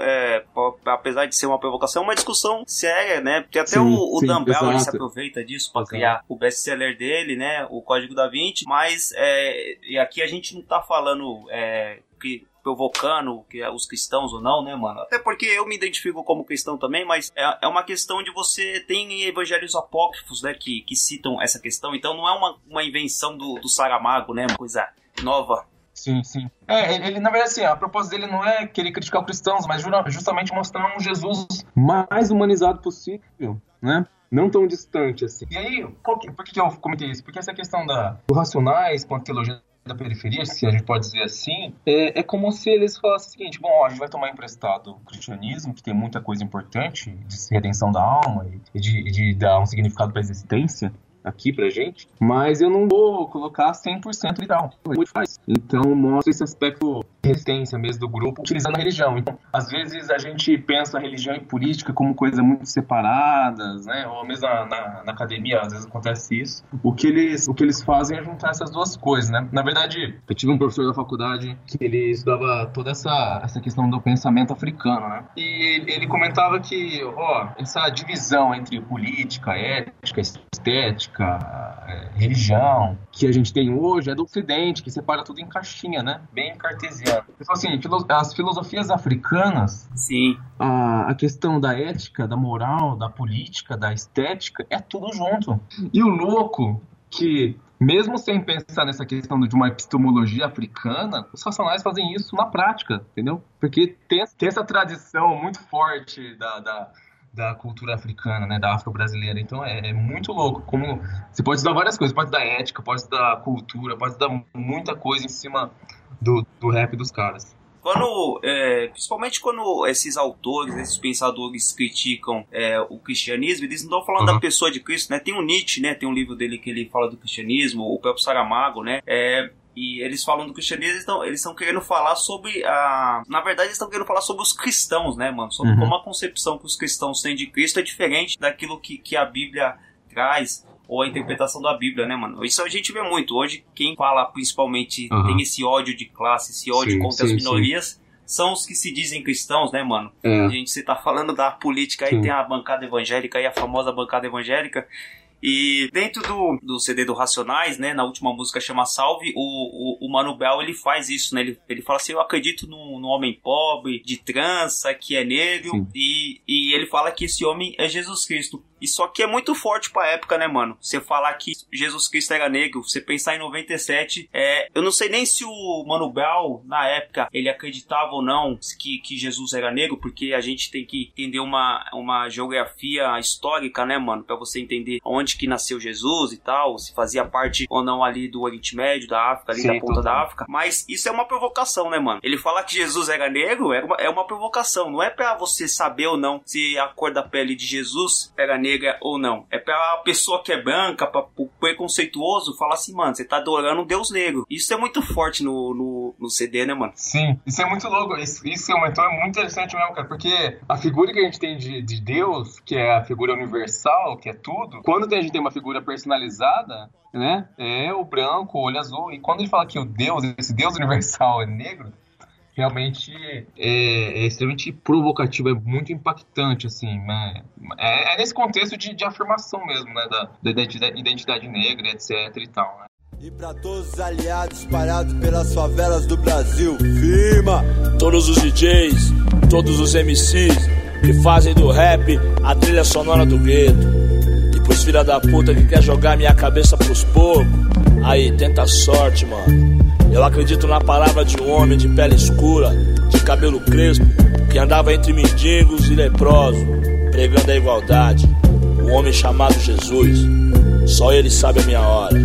é, apesar de ser uma provocação, uma discussão séria, né? Porque até sim, o, o sim, Dan Brown se aproveita disso para criar o best-seller dele, né? O Código da Vinci, mas é, e aqui a gente não tá falando é, que provocando que é os cristãos ou não, né, mano? Até porque eu me identifico como cristão também, mas é, é uma questão de você tem evangelhos apócrifos, né, que, que citam essa questão, então não é uma, uma invenção do, do Saramago, né, uma coisa nova. Sim, sim. É, ele, na verdade, assim, a propósito dele não é querer criticar os cristãos, mas justamente mostrar um Jesus mais humanizado possível, né? Não tão distante assim. E aí, que, por que eu comentei isso? Porque essa questão da, do racionais com a teologia da periferia, se a gente pode dizer assim, é, é como se eles falassem o seguinte: bom, ó, a gente vai tomar emprestado o cristianismo, que tem muita coisa importante de redenção da alma e de, de dar um significado para a existência, aqui pra gente, mas eu não vou colocar 100% literal. Muito faz. Então mostra esse aspecto de resistência mesmo do grupo utilizando a religião. Então, às vezes a gente pensa a religião e política como coisas muito separadas, né? Ou mesmo na, na, na, academia, às vezes acontece isso. O que eles, o que eles fazem é juntar essas duas coisas, né? Na verdade, eu tive um professor da faculdade que ele estudava toda essa, essa questão do pensamento africano, né? E ele comentava que, ó, essa divisão entre política, ética, estética, política, é, religião que a gente tem hoje é do Ocidente, que separa tudo em caixinha, né? Bem cartesiano. Então, assim, as filosofias africanas, Sim. A, a questão da ética, da moral, da política, da estética, é tudo junto. E o louco que mesmo sem pensar nessa questão de uma epistemologia africana, os racionais fazem isso na prática, entendeu? Porque tem, tem essa tradição muito forte da, da da cultura africana, né, da afro-brasileira. Então é, é, muito louco. Como você pode estudar várias coisas, pode estudar ética, pode estudar cultura, pode estudar muita coisa em cima do, do rap dos caras. Quando, é, principalmente quando esses autores, esses pensadores criticam é, o cristianismo, eles não estão falando uhum. da pessoa de Cristo, né? Tem o Nietzsche, né? Tem um livro dele que ele fala do cristianismo, o próprio Saramago, né? É, e eles falam do cristianismo, eles estão, eles estão querendo falar sobre a. Na verdade, eles estão querendo falar sobre os cristãos, né, mano? Sobre uhum. como a concepção que os cristãos têm de Cristo é diferente daquilo que, que a Bíblia traz ou a interpretação da Bíblia, né, mano? Isso a gente vê muito. Hoje, quem fala principalmente uhum. tem esse ódio de classe, esse ódio sim, contra sim, as minorias. Sim. São os que se dizem cristãos, né, mano? É. A gente, você tá falando da política aí, tem a bancada evangélica aí, a famosa bancada evangélica. E dentro do, do CD do Racionais, né, na última música chama Salve, o, o, o Mano ele faz isso, né? Ele, ele fala assim: Eu acredito no, no homem pobre, de trança, que é negro, e, e ele fala que esse homem é Jesus Cristo. Isso aqui é muito forte pra época, né, mano? Você falar que Jesus Cristo era negro, você pensar em 97, é, eu não sei nem se o Mano Brown, na época, ele acreditava ou não que, que Jesus era negro, porque a gente tem que entender uma, uma geografia histórica, né, mano? Pra você entender onde que nasceu Jesus e tal, se fazia parte ou não ali do Oriente Médio, da África, ali Sim, da ponta da África. Mas isso é uma provocação, né, mano? Ele fala que Jesus era negro, é uma, é uma provocação. Não é pra você saber ou não se a cor da pele de Jesus era negra negra ou não. É pra pessoa que é branca, pra, o preconceituoso, falar assim, mano, você tá adorando um deus negro. Isso é muito forte no, no, no CD, né, mano? Sim, isso é muito louco. Isso, isso então é muito interessante mesmo, cara, porque a figura que a gente tem de, de Deus, que é a figura universal, que é tudo, quando a gente tem uma figura personalizada, né, é o branco, o olho azul, e quando ele fala que o Deus, esse Deus universal é negro, realmente é, é, extremamente provocativo, é muito impactante, assim, né? É, é nesse contexto de, de, afirmação mesmo, né? Da, da identidade, identidade, negra, etc e tal, né? E para todos os aliados espalhados pelas favelas do Brasil, firma! Todos os DJs, todos os MCs que fazem do rap a trilha sonora do gueto filha da puta que quer jogar minha cabeça pros porcos. Aí, tenta a sorte, mano. Eu acredito na palavra de um homem de pele escura, de cabelo crespo, que andava entre mendigos e leprosos, pregando a igualdade. Um homem chamado Jesus. Só ele sabe a minha hora.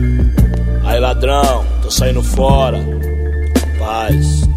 Aí, ladrão, tô saindo fora. Paz.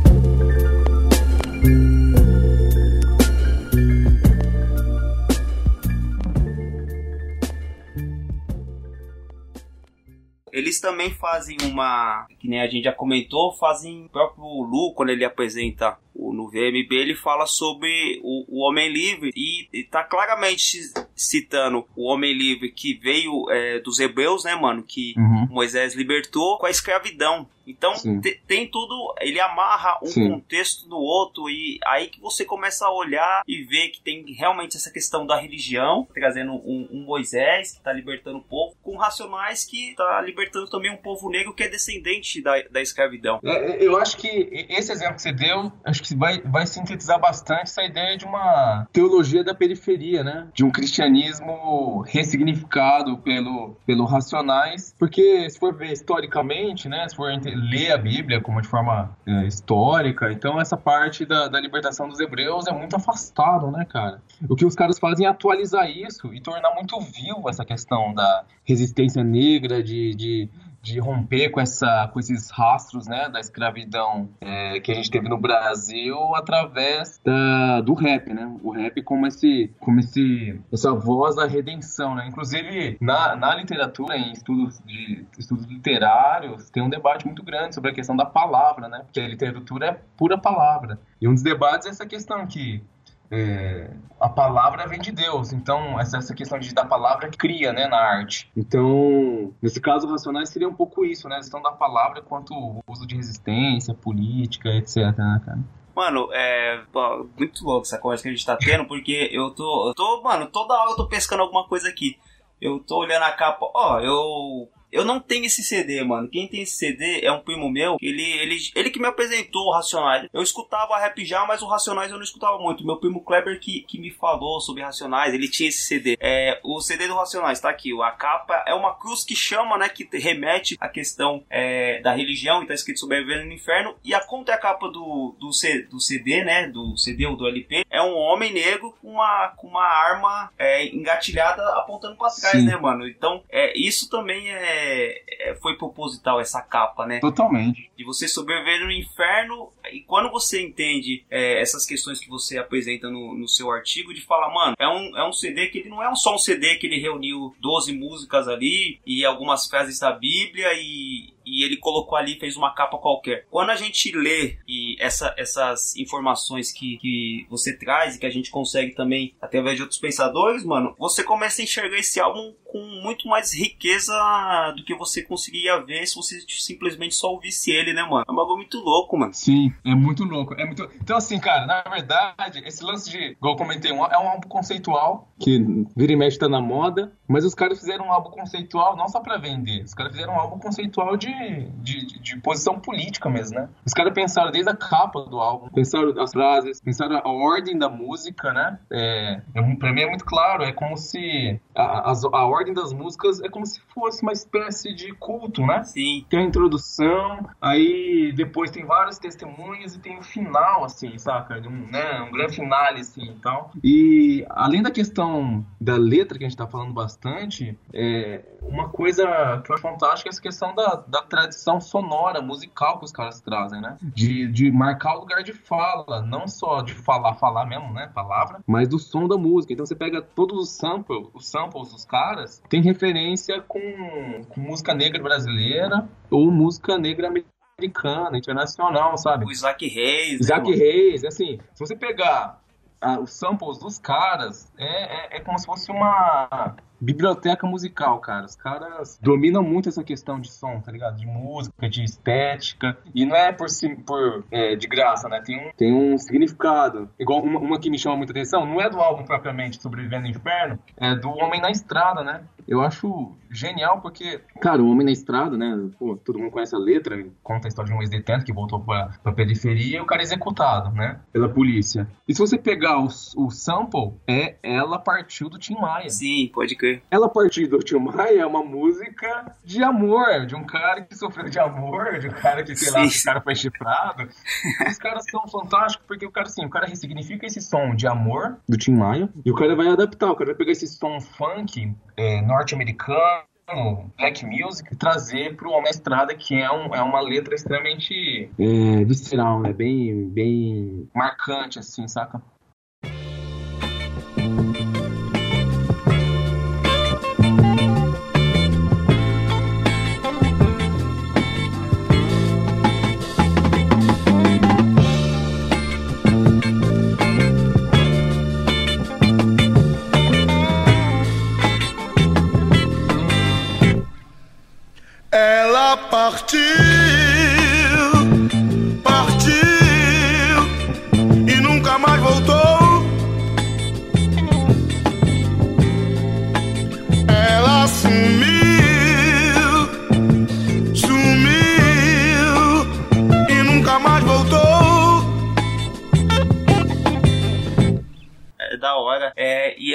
Eles também fazem uma, que nem a gente já comentou, fazem o próprio Lu, quando ele apresenta o, no VMB, ele fala sobre o, o homem livre e, está claramente citando o homem livre que veio é, dos hebreus, né, mano? Que Uhum. Moisés libertou com a escravidão. Então te- tem tudo, ele amarra um Sim. contexto no outro e aí que você começa a olhar e ver que tem realmente essa questão da religião, trazendo um, um Moisés que está libertando o povo, com racionais que está libertando também um povo negro que é descendente da, da escravidão. É, Eu acho que esse exemplo que você deu, acho que vai, vai sintetizar bastante essa ideia de uma teologia da periferia, né? De um cristianismo ressignificado pelo, pelo racionais, porque se for ver historicamente, né? Se for ler a Bíblia como de forma é, histórica, então essa parte da, da libertação dos hebreus é muito afastado, né, cara? O que os caras fazem é atualizar isso e tornar muito vivo essa questão da resistência negra, de, de, de romper com, essa, com esses rastros né, da escravidão é, que a gente teve no Brasil através da, do rap, né? O rap como, esse, como esse, essa voz da redenção, né? Inclusive, na, na literatura, em estudos, de, estudos literários, tem um debate muito grande sobre a questão da palavra, né? Porque a literatura é pura palavra. E um dos debates é essa questão que é, a palavra vem de Deus, então essa, questão de da palavra cria, né, na arte. Então, nesse caso, racionais seria um pouco isso, né, a questão da palavra quanto o uso de resistência, política, etc, né, cara? Mano, é muito louco essa conversa que a gente tá tendo, porque eu tô, eu tô, mano, toda hora eu tô pescando alguma coisa aqui. Eu tô olhando a capa, ó, eu eu não tenho esse CD, mano. Quem tem esse CD é um primo meu. Ele, ele, ele que me apresentou o Racionais. Eu escutava rap já, mas o Racionais eu não escutava muito. Meu primo Kleber que, que me falou sobre Racionais. Ele tinha esse CD. É, o CD do Racionais tá aqui. A capa é uma cruz que chama, né? Que remete à questão é, da religião. E tá escrito sobrevivendo no inferno. E a contracapa do, do, C, do CD, né? Do CD ou do LP é um homem negro com uma, com uma arma é, engatilhada apontando pra trás, Sim. né, mano? Então, é, isso também é, é- foi proposital, essa capa, né? Totalmente. De você sobreviver no inferno. E quando você entende é, essas questões que você apresenta no, no seu artigo, de falar, mano, é um, é um CD que ele não é só um CD que ele reuniu 12 músicas ali e algumas frases da Bíblia e, e ele colocou ali fez uma capa qualquer. Quando a gente lê e essa, essas informações que, que você traz e que a gente consegue também através de outros pensadores, mano, você começa a enxergar esse álbum com muito mais riqueza do que você conseguiria ver se você simplesmente só ouvisse ele, né, mano? É um bagulho muito louco, mano. Sim, é muito louco. É muito... Então, assim, cara, na verdade, esse lance de, igual eu comentei, é um álbum conceitual, que vira e mexe tá na moda, mas os caras fizeram um álbum conceitual não só pra vender, os caras fizeram um álbum conceitual de, de, de- de posição política mesmo, né? Os caras pensaram desde a capa do álbum, pensaram as frases, pensaram a ordem da música, né? É, é, pra mim é muito claro, é como se a, as- a ordem das músicas é como se fosse uma espécie de culto, né? Sim. Tem a introdução, aí depois tem vários testemunhos e tem o final, assim, saca? De Um, né, um grande finale, assim, e tal. E além da questão da letra, que a gente tá falando bastante, é, uma coisa que eu acho fantástica é essa questão da, da tradição sonora, musical que os caras trazem, né? De, de marcar o lugar de fala, não só de falar, falar mesmo, né? Palavra, mas do som da música. Então você pega todos os samples, os samples dos caras, tem referência com, com música negra brasileira ou música negra americana, internacional, sabe? O Isaac Reis. né, Isaac mano? Reis, assim, se você pegar ah, os samples dos caras, é, é, é como se fosse uma biblioteca musical, cara. Os caras dominam muito essa questão de som, tá ligado? De música, de estética. E não é por, por é, de graça, né? Tem um, tem um significado. Igual uma, uma que me chama muita atenção, não é do álbum propriamente Sobrevivendo no Inferno, é do Homem na Estrada, né? eu acho genial porque, cara, o Homem na Estrada, né? Pô, todo mundo conhece a letra, conta a história de um ex-detento que voltou pra, pra periferia e o cara é executado, né? Pela polícia. E se você pegar o, o sample, é Ela Partiu do Tim Maia. Sim, pode crer. Ela Partiu do Tim Maia é uma música de amor, de um cara que sofreu de amor, de um cara que, sei lá, Sim. esse cara foi chifrado. Os caras são fantásticos porque o cara, assim, o cara ressignifica esse som de amor do Tim Maia e o cara vai adaptar, o cara vai pegar esse som funk é, norte-americano, black music, trazer Homem na Estrada, que é, um, é uma letra extremamente é, visceral, né? Bem, bem marcante, assim, saca? Ela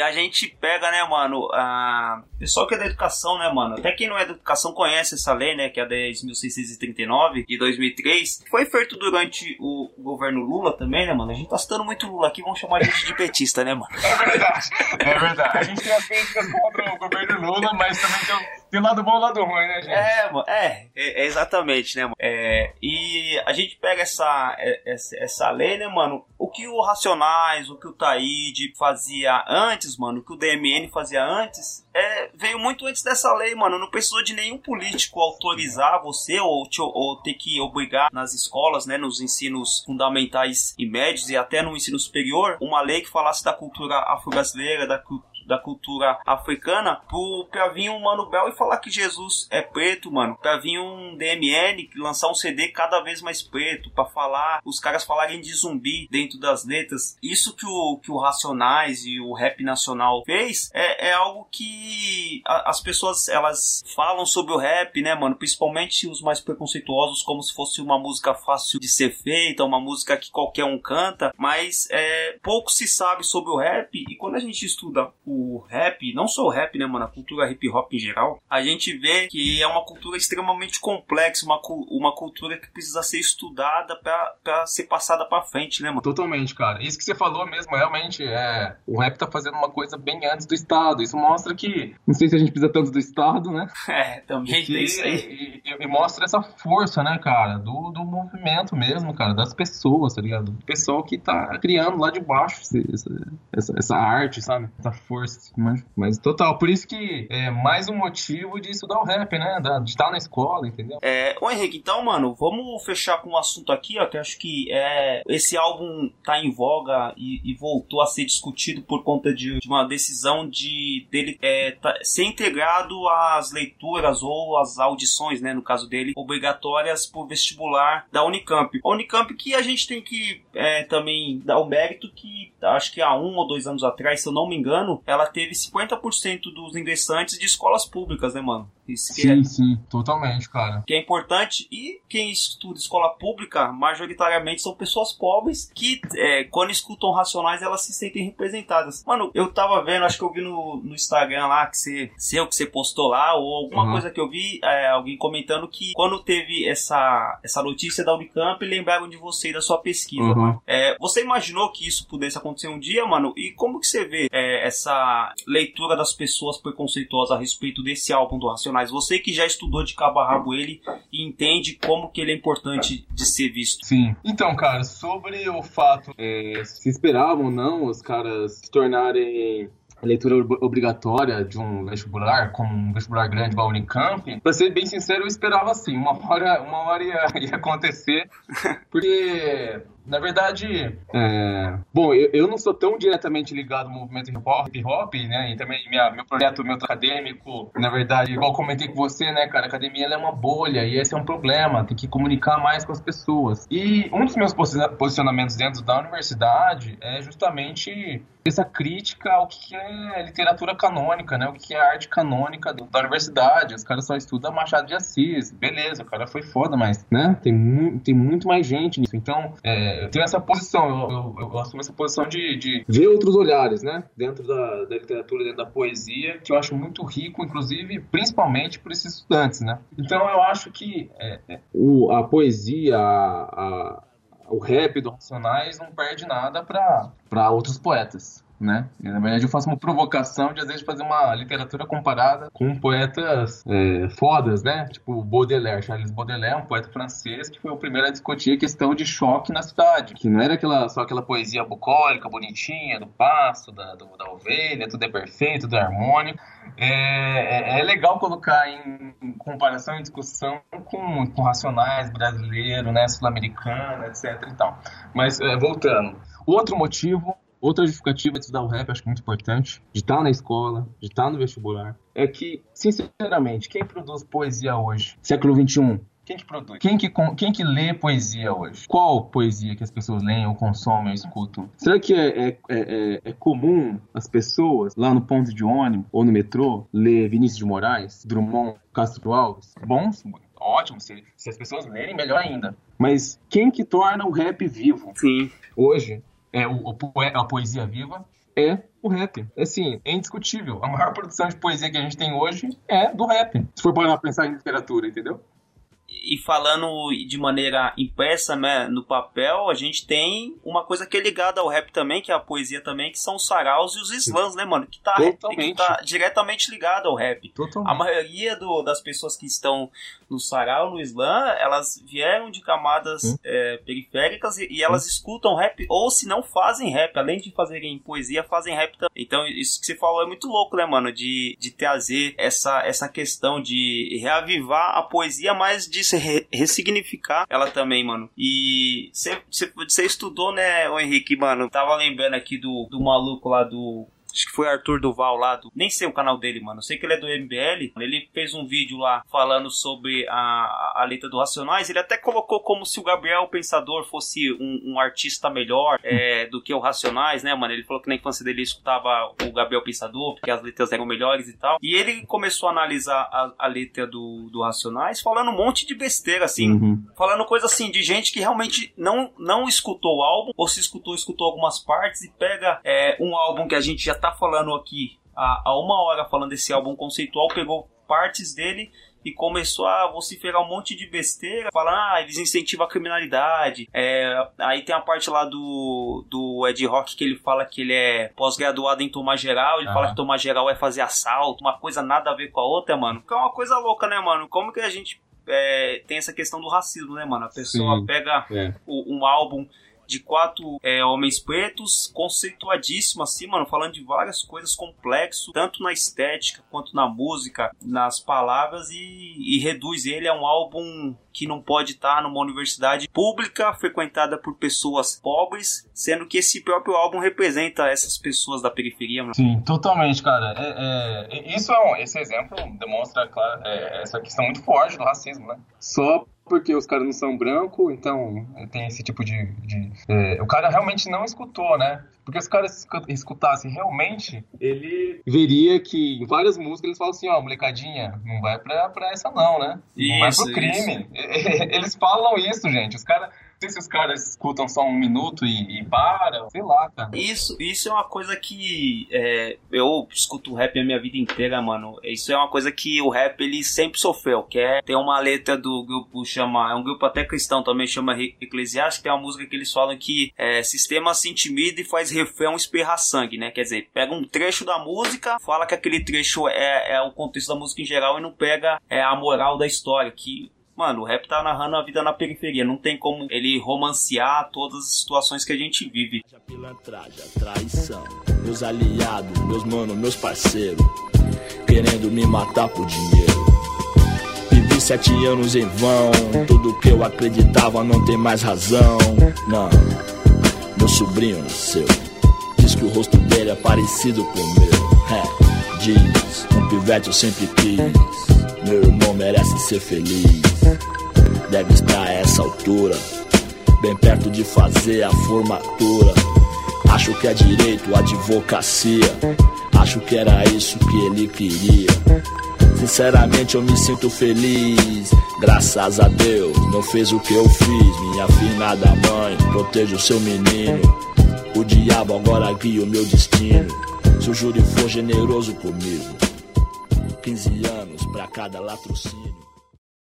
e a gente pega, né, mano, a pessoal que é da educação, né, mano? Até quem não é da educação conhece essa lei, né, que é a 10.639 de 2003. Foi feito durante o governo Lula também, né, mano? A gente tá citando muito Lula aqui, vamos chamar a gente de petista, né, mano? É verdade, é verdade. A gente tem as críticas contra o governo Lula, mas também tem, tem lado bom e lado ruim, né, gente? É, mano, é, é, é exatamente, né, mano? É, e a gente pega essa, é- essa, essa lei, né, mano? O que o Racionais, o que o Taíde fazia antes, mano, o que o DMN fazia antes, é, veio muito antes dessa lei, mano. Não precisou de nenhum político autorizar você ou, te- ou ter que obrigar nas escolas, né, nos ensinos fundamentais e médios e até no ensino superior, uma lei que falasse da cultura afro-brasileira, da cultura da cultura africana pro, pra vir um Mano Bel e falar que Jesus é preto, mano. Pra vir um DMN lançar um CD cada vez mais preto, pra falar, os caras falarem de zumbi dentro das letras. Isso que o, que o Racionais e o rap nacional fez é, é algo que a- as pessoas elas falam sobre o rap, né, mano? Principalmente os mais preconceituosos, como se fosse uma música fácil de ser feita, uma música que qualquer um canta, mas é, pouco se sabe sobre o rap e quando a gente estuda o rap, não só o rap, né, mano, a cultura hip hop em geral, a gente vê que é uma cultura extremamente complexa, uma, uma cultura que precisa ser estudada pra, pra ser passada pra frente, né, mano? Totalmente, cara. Isso que você falou mesmo, realmente, é. O rap tá fazendo uma coisa bem antes do Estado. Isso mostra que. Não sei se a gente precisa tanto do Estado, né? É, também tem isso aí. e- e- e mostra essa força, né, cara? Do, do movimento mesmo, cara. Das pessoas, tá ligado? Do pessoal que tá criando lá de baixo esse- essa, essa, essa arte, sabe? Essa força. Mas, mas total. Por isso que é mais um motivo de estudar o rap, né? De estar na escola, entendeu? É, ô Henrique, então, mano, vamos fechar com um assunto aqui, ó, que acho que é, esse álbum tá em voga e, e voltou a ser discutido por conta de, de uma decisão de dele é, tá- ser integrado às leituras ou às audições, né, no caso dele, obrigatórias por vestibular da Unicamp. A Unicamp que a gente tem que é, também dar o mérito que acho que há um ou dois anos atrás, se eu não me engano, ela teve 50% dos ingressantes de escolas públicas, né, mano? É- Sim, sim. Totalmente, cara. que é importante. E quem estuda escola pública, majoritariamente são pessoas pobres que, é, quando escutam Racionais, elas se sentem representadas. Mano, eu tava vendo, acho que eu vi no, no Instagram lá, que você, seu que você postou lá, ou alguma Uhum. coisa que eu vi, é, alguém comentando que quando teve essa, essa notícia da Unicamp, lembraram de você e da sua pesquisa. Uhum. É, você imaginou que isso pudesse acontecer um dia, mano? E como que você vê é, essa leitura das pessoas preconceituosas a respeito desse álbum do Racionais? Você que já estudou de cabo a rabo ele e entende como que ele é importante de ser visto. Sim. Então, cara, sobre o fato é, se esperavam ou não os caras se tornarem a leitura ob- obrigatória de um vestibular, como um vestibular grande igual a Unicamp, pra ser bem sincero, eu esperava assim, uma hora, uma hora ia, ia acontecer, porque Na verdade, é... bom, eu, eu, não sou tão diretamente ligado ao movimento hip hop, né? E também minha, meu projeto, meu acadêmico, na verdade, igual comentei com você, né, cara, a academia é uma bolha e esse é um problema, tem que comunicar mais com as pessoas. E um dos meus posicionamentos dentro da universidade é justamente essa crítica ao que é literatura canônica, né? O que é arte canônica da universidade. Os caras só estudam Machado de Assis. Beleza, o cara foi foda, mas, né? Tem, mu tem muito mais gente nisso. Então, é, eu tenho essa posição, eu, eu, eu assumo essa posição de, de, ver outros olhares, né? Dentro da, da, literatura, dentro da poesia, que eu acho muito rico, inclusive, principalmente por esses estudantes, né? Então, eu acho que é, é o, a poesia, a, a o rap do Racionais não perde nada para outros poetas. Né? E, na verdade, eu faço uma provocação de, às vezes, fazer uma literatura comparada com poetas é, fodas, né? Tipo Baudelaire. Charles Baudelaire, um poeta francês que foi o primeiro a discutir a questão de choque na cidade. Que não era aquela, só aquela poesia bucólica, bonitinha, do passo, da, do, da ovelha, tudo é perfeito, tudo é harmônico. É, é, é, legal colocar em, comparação e discussão com, com racionais brasileiro, né, sul-americano, etc. E tal. Mas é, voltando, outro motivo, outra justificativa de estudar o rap, acho muito importante, de estar na escola, de estar no vestibular, é que, sinceramente, quem produz poesia hoje, século XXI, quem que produz? Quem que, quem que lê poesia hoje? Qual poesia que as pessoas leem ou consomem ou escutam? Será que é, é, é, é comum as pessoas lá no ponto de ônibus ou no metrô ler Vinícius de Moraes, Drummond, Castro Alves? Bons? Ótimo, se, se as pessoas lerem, melhor ainda. Mas quem que torna o rap vivo? Sim. Hoje, é o, o, a poesia viva é o rap. Assim, é indiscutível. A maior produção de poesia que a gente tem hoje é do rap. Se for para pensar em literatura, entendeu? E falando de maneira impressa, né, no papel, a gente tem uma coisa que é ligada ao rap também, que é a poesia também, que são os saraus e os slams, né, mano? Que tá, que tá diretamente ligado ao rap. Totalmente. A maioria do, das pessoas que estão no sarau, no slam, elas vieram de camadas hum. é, periféricas e, e elas hum. escutam rap, ou se não fazem rap, além de fazerem poesia, fazem rap também. Então, isso que você falou é muito louco, né, mano? De, de trazer essa, essa questão de reavivar a poesia, mas de se re ressignificar ela também, mano. E você estudou, né, o Henrique, mano? Tava lembrando aqui do, do maluco lá do Acho que foi Arthur Duval lá, do, nem sei o canal dele, mano. sei que ele é do MBL. Ele fez um vídeo lá falando sobre a, a letra do Racionais. Ele até colocou como se o Gabriel Pensador fosse um, um artista melhor é, do que o Racionais, né, mano? Ele falou que na infância dele escutava o Gabriel Pensador, porque as letras eram melhores e tal. E ele começou a analisar a, a letra do, do Racionais, falando um monte de besteira, assim. Uhum. Falando coisa assim, de gente que realmente não, não escutou o álbum, ou se escutou, escutou algumas partes e pega é, um álbum que a gente já tá falando aqui há, há uma hora falando desse álbum conceitual, pegou partes dele e começou a vociferar um monte de besteira, falando, ah, eles incentivam a criminalidade. É, aí tem a parte lá do, do Ed Rock que ele fala que ele é pós-graduado em tomar geral, ele uhum. fala que tomar geral é fazer assalto, uma coisa nada a ver com a outra, mano. Que é uma coisa louca, né, mano? Como que a gente é, tem essa questão do racismo, né, mano? A pessoa Sim, pega é. o, um álbum de quatro é, homens pretos, conceituadíssimo assim, mano, falando de várias coisas complexo, tanto na estética quanto na música, nas palavras, e, e reduz ele a um álbum que não pode estar numa universidade pública frequentada por pessoas pobres, sendo que esse próprio álbum representa essas pessoas da periferia. Mano. Sim, totalmente, cara. É, é, isso é um, esse exemplo demonstra, claro, é, essa questão muito forte do racismo, né? Só porque os caras não são brancos, então é, tem esse tipo de. de é, o cara realmente não escutou, né? Porque se o cara escutasse realmente, ele veria que em várias músicas eles falam assim: ó, oh, molecadinha, não vai pra, pra essa não, né? Não isso, vai pro crime. Isso. Eles falam isso, gente. Os caras sei se os caras escutam só um minuto e, e param, sei lá, cara. Isso, isso é uma coisa que é, eu escuto rap a minha vida inteira, mano. Isso é uma coisa que o rap ele sempre sofreu, que é tem uma letra do grupo chama, é um grupo até cristão também chama Eclesiastes, tem uma música que eles falam que é, sistema se intimida e faz refrão esperrar sangue, né? Quer dizer, pega um trecho da música, fala que aquele trecho é, é o contexto da música em geral e não pega é, a moral da história, que Mano, o rap tá narrando a vida na periferia. Não tem como ele romancear todas as situações que a gente vive. A pilantragem, a traição. Meus aliados, meus manos, meus parceiros. Querendo me matar por dinheiro sete anos em vão. Tudo que eu acreditava não tem mais razão. Não, meu sobrinho nasceu. Diz que o rosto dele é parecido com o meu. É, diz, um pivete eu sempre quis. Meu irmão merece ser feliz. Deve estar a essa altura, bem perto de fazer a formatura. Acho que é direito, advocacia. Acho que era isso que ele queria. Sinceramente eu me sinto feliz. Graças a Deus, não fez o que eu fiz. Minha finada mãe, proteja o seu menino. O diabo agora guia o meu destino. Se o júri for generoso comigo. 15 anos pra cada latrocínio.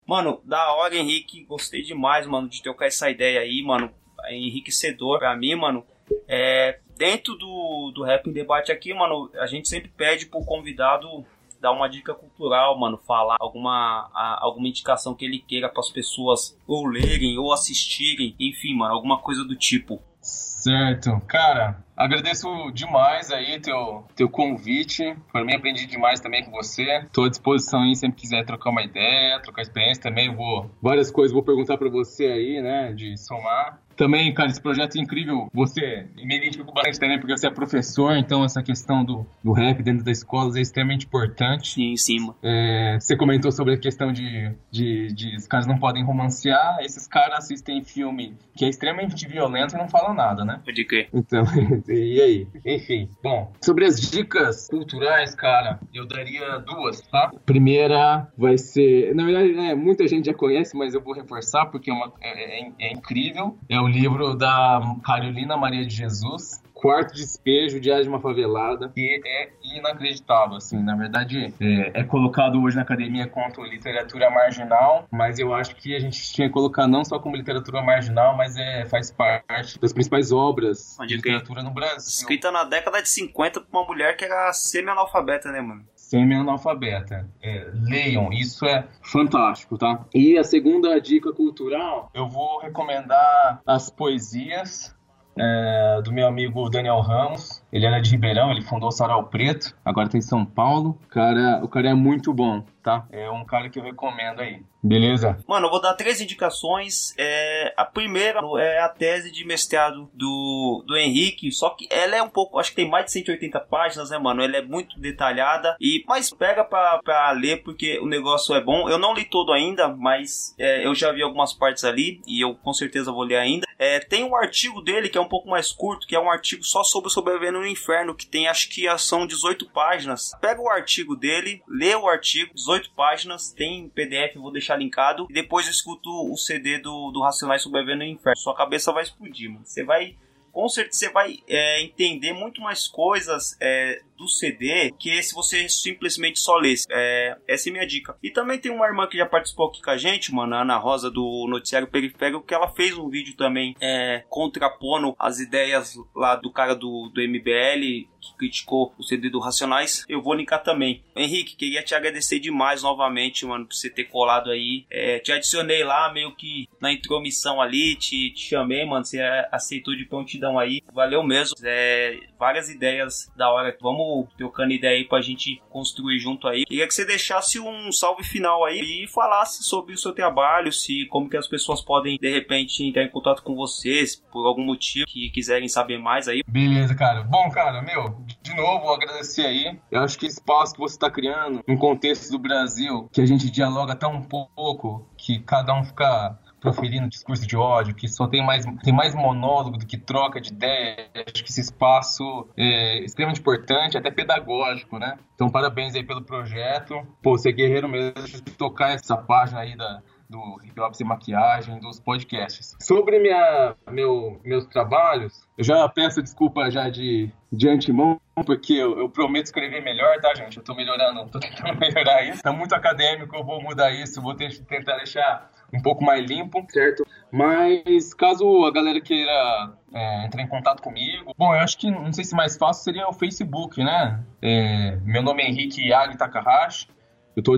Mano, da hora, Henrique. Gostei demais, mano, de trocar essa ideia aí, mano. É enriquecedor pra mim, mano. É, dentro do, do Rap em Debate aqui, mano, a gente sempre pede pro convidado dar uma dica cultural, mano, falar alguma, a, alguma indicação que ele queira para as pessoas ou lerem ou assistirem, enfim, mano, alguma coisa do tipo. Certo. Cara, agradeço demais aí teu, teu convite. Por mim, aprendi demais também com você. Tô à disposição aí, sempre quiser trocar uma ideia, trocar experiência também. Vou, várias coisas vou perguntar para você aí, né, de somar. Também, cara, esse projeto é incrível. Você me identifico bastante também porque você é professor, então essa questão do, do rap dentro das escolas é extremamente importante. Sim, sim. É, você comentou sobre a questão de, de, de os caras não podem romancear. Esses caras assistem filme que é extremamente violento e não falam nada, né? Pode crer. Então, e aí? Enfim, bom, sobre as dicas culturais, cara, eu daria duas, tá? Primeira vai ser, na verdade, né, muita gente já conhece, mas eu vou reforçar porque é, uma, é, é, é incrível. É o livro da Carolina Maria de Jesus, Quarto Despejo, Diário de uma Favelada, que é inacreditável, assim, na verdade é, é, colocado hoje na academia como literatura marginal, mas eu acho que a gente tinha que colocar não só como literatura marginal, mas é, faz parte das principais obras de literatura no Brasil. Escrita na década de 50 por uma mulher que era semi-analfabeta, né, mano? Semi-analfabeta. É, leiam, isso é fantástico, tá? E a segunda dica cultural, eu vou recomendar as poesias é, do meu amigo Daniel Ramos. Ele era de Ribeirão, ele fundou o Sarau Preto, agora tem São Paulo. Cara, o cara é muito bom, tá? É um cara que eu recomendo aí. Beleza? Mano, eu vou dar três indicações. É, a primeira é a tese de mestrado do, do Henrique, só que ela é um pouco, acho que tem mais de 180 páginas, né, mano? Ela é muito detalhada, e mas pega pra, pra ler porque o negócio é bom. Eu não li todo ainda, mas é, eu já vi algumas partes ali, e eu com certeza vou ler ainda. É, tem um artigo dele que é um pouco mais curto, que é um artigo só sobre sobrevivendo no inferno, que tem acho que são 18 páginas. Pega o artigo dele, lê o artigo, 18 páginas, tem PDF, vou deixar linkado, e depois eu escuto o CD do, do Racionais Sobrevivendo no Inferno. Sua cabeça vai explodir, mano. Você vai com certeza você vai é, entender muito mais coisas é, do CD que se você simplesmente só lesse. É, essa é minha dica. E também tem uma irmã que já participou aqui com a gente, mano, a Ana Rosa do Noticiário Periférico, que ela fez um vídeo também é, contrapondo as ideias lá do cara do, do MBL que criticou o CD do Racionais. Eu vou linkar também. Henrique, queria te agradecer demais novamente, mano, por você ter colado aí. É, te adicionei lá meio que na intromissão ali, te, te chamei, mano, você aceitou de prontidão aí. Valeu mesmo. É, várias ideias da hora. Vamos trocando ideia aí pra gente construir junto aí. Queria que você deixasse um salve final aí e falasse sobre o seu trabalho, se como que as pessoas podem de repente entrar em contato com vocês por algum motivo que quiserem saber mais aí. Beleza, cara. Bom, cara, meu, de novo agradecer aí. Eu acho que esse espaço que você está criando no contexto do Brasil, que a gente dialoga tão pouco, que cada um fica proferindo discurso de ódio, que só tem mais, tem mais monólogo do que troca de ideia. Acho que esse espaço é extremamente importante, até pedagógico, né? Então, parabéns aí pelo projeto. Pô, você é guerreiro mesmo tocar essa página aí da, do hip hop sem maquiagem, dos podcasts. Sobre minha, meu, meus trabalhos, eu já peço desculpa já de, de antemão, porque eu, eu, prometo escrever melhor, tá, gente? Eu tô melhorando, tô tentando melhorar isso. Tá muito acadêmico, eu vou mudar isso, vou ter, tentar deixar um pouco mais limpo, certo? Mas caso a galera queira é, entrar em contato comigo, bom, eu acho que não sei se mais fácil seria o Facebook, né? É, meu nome é Henrique Yagi Takahashi, eu tô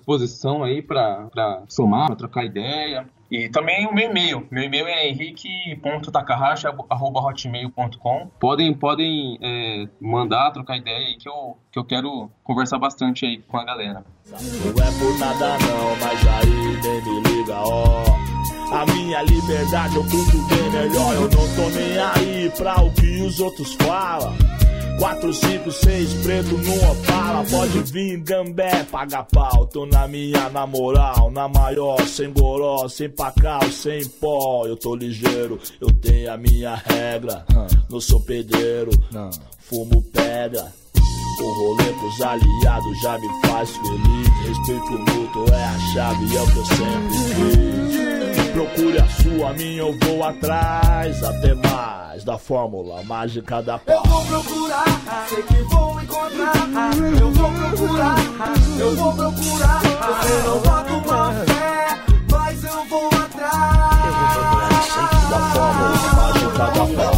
disposição aí para somar, pra trocar ideia. E também o meu e-mail. Meu e-mail é henrique.takahashi.hotmail.com. Podem, podem é, mandar, trocar ideia aí que eu, que eu quero conversar bastante aí com a galera. Não é por nada não, mas aí nem me liga, ó. A minha liberdade eu cuido bem melhor. Eu não tô nem aí pra o que os outros falam. 4, 5, 6, preto no Opala. Pode vir, gambé, paga pau. Tô na minha, na moral, na maior. Sem goró, sem pacal, sem pó. Eu tô ligeiro, eu tenho a minha regra. Não sou pedreiro, fumo pedra. O rolê pros aliados já me faz feliz. Respeito mútuo é a chave, é o que eu sempre quis. Procure a sua, a minha eu vou atrás. Até mais da fórmula mágica da paz. Eu vou procurar, sei que vou encontrar. Eu vou procurar, eu vou procurar. Você não bota uma fé, mas eu vou atrás. Eu vou procurar, sei que da fórmula mágica da Eu paz.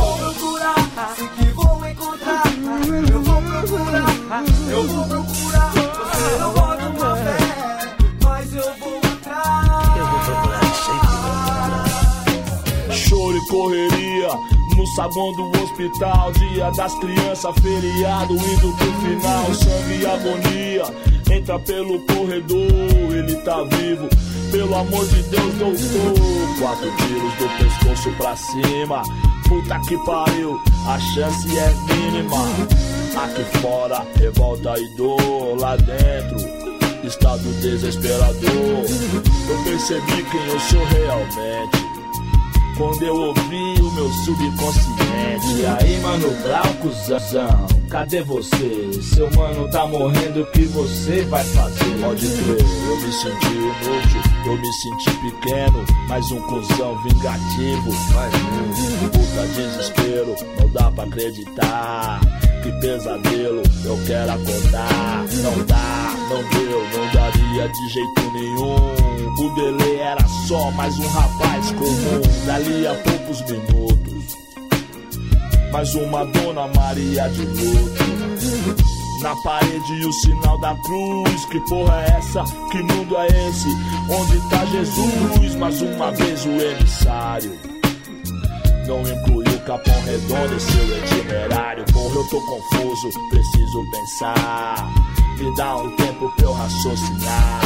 No saguão do hospital. Dia das crianças, feriado, indo pro final. Sangue e agonia. Entra pelo corredor, ele tá vivo. Pelo amor de Deus, doutor. Quatro tiros do pescoço pra cima. Puta que pariu, a chance é mínima. Aqui fora, revolta e dor. Lá dentro, estado desesperador. Eu percebi quem eu sou realmente. Quando eu ouvi o meu subconsciente E aí, mano, Glaucozão Cadê você? Seu mano tá morrendo, o que você vai fazer? Pode crer, eu me senti inútil Eu me senti pequeno Mais um cuzão vingativo Mas um puta desespero Não dá pra acreditar Que pesadelo, eu quero acordar Não dá, não deu, não daria de jeito nenhum o Dele era só mais um rapaz comum. Dali a poucos minutos, mais uma Dona Maria de luto. Na parede o sinal da cruz. Que porra é essa? Que mundo é esse? Onde tá Jesus? Mais uma vez o emissário. Não inclui o Capão Redondo em seu itinerário. Porra, eu tô confuso, preciso pensar. Me dá um tempo pra eu raciocinar.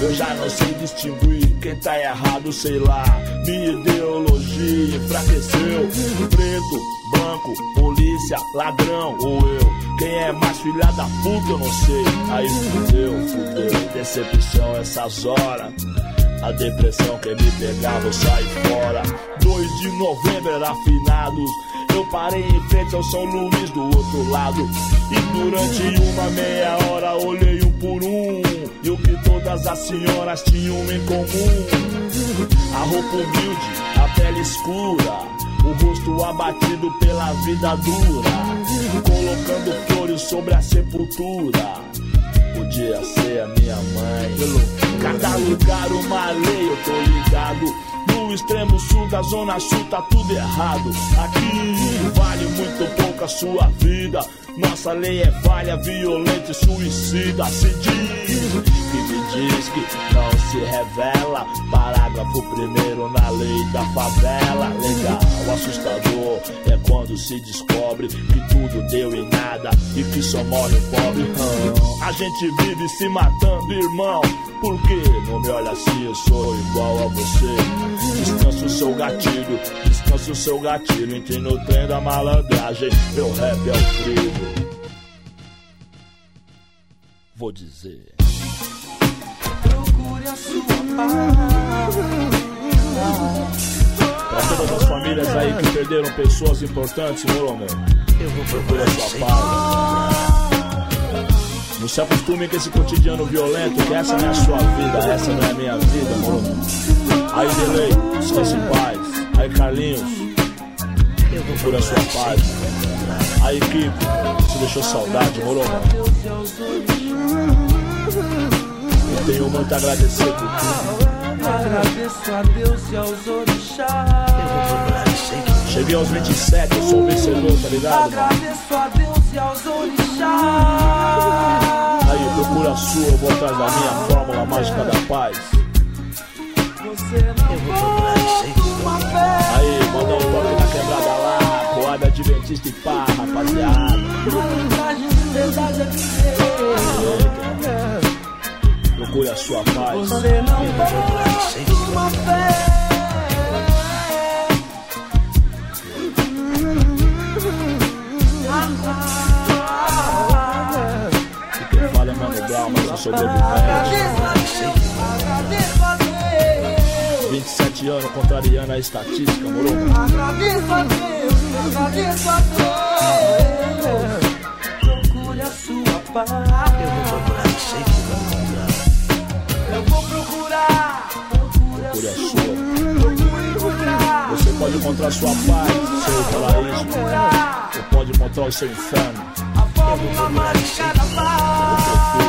Eu já não sei distinguir quem tá errado, sei lá. Minha ideologia enfraqueceu. Preto, branco, polícia, ladrão ou eu. Quem é mais filha da puta, eu não sei. Aí fudeu, fudeu. Decepção essas horas. A depressão quer me pegar, vou sair fora. 2 de novembro era finados. Eu parei em frente ao São Luís do outro lado. E durante uma meia hora olhei um por um. E o que todas as senhoras tinham em comum: a roupa humilde, a pele escura, o rosto abatido pela vida dura. Colocando flores sobre a sepultura. Podia ser a minha mãe. Cada lugar uma lei, eu tô ligado. No extremo sul da zona sul tá tudo errado. Aqui vale muito pouco a sua vida. Nossa lei é falha, violenta e suicida. Se diz que me diz que não se revela. Parágrafo primeiro na lei da favela. Legal, assustador é quando se descobre que tudo deu em nada que só morre o pobre. Hum, a gente vive se matando, irmão. Por que não me olha assim? Eu sou igual a você. Descansa o seu gatilho, descansa o seu gatilho. Entre no trem da malandragem. Meu rap é o trilho. Vou dizer. Procure a sua Pra todas as famílias aí que perderam pessoas importantes, meu amor. Eu vou procurar a sua paz. Não se acostume com esse cotidiano violento, que essa não é a sua vida, essa não é a minha vida, moro? Aí, Delay, descanse em paz. Aí, Carlinhos, procura a sua paz. Aí, Kiko, você deixou saudade, moro? Eu tenho muito a agradecer por tudo. Agradeço a Deus e aos orixás. Cheguei aos 27, eu sou vencedor, tá ligado? mano? Agradeço a Deus e aos orixás. Aí, procura a sua, eu vou atrás da minha fórmula mágica da paz. Aí, manda um toque na quebrada lá, poada adventista e pá, rapaziada. Procure a sua paz. Você não pode uma fé. Mano Brown, mas eu sou sobrevivente. 27 anos contrariando a estatística, moro? Agradeço a Deus, agradeço a Deus. Procure a sua paz. Eu vou procurar, sei que vai encontrar. Eu vou procurar. Procure a a sua. Procure encontrar. Você pode encontrar sua paz, seu paraíso. Ou pode encontrar o seu inferno. A fórmula mágica da paz.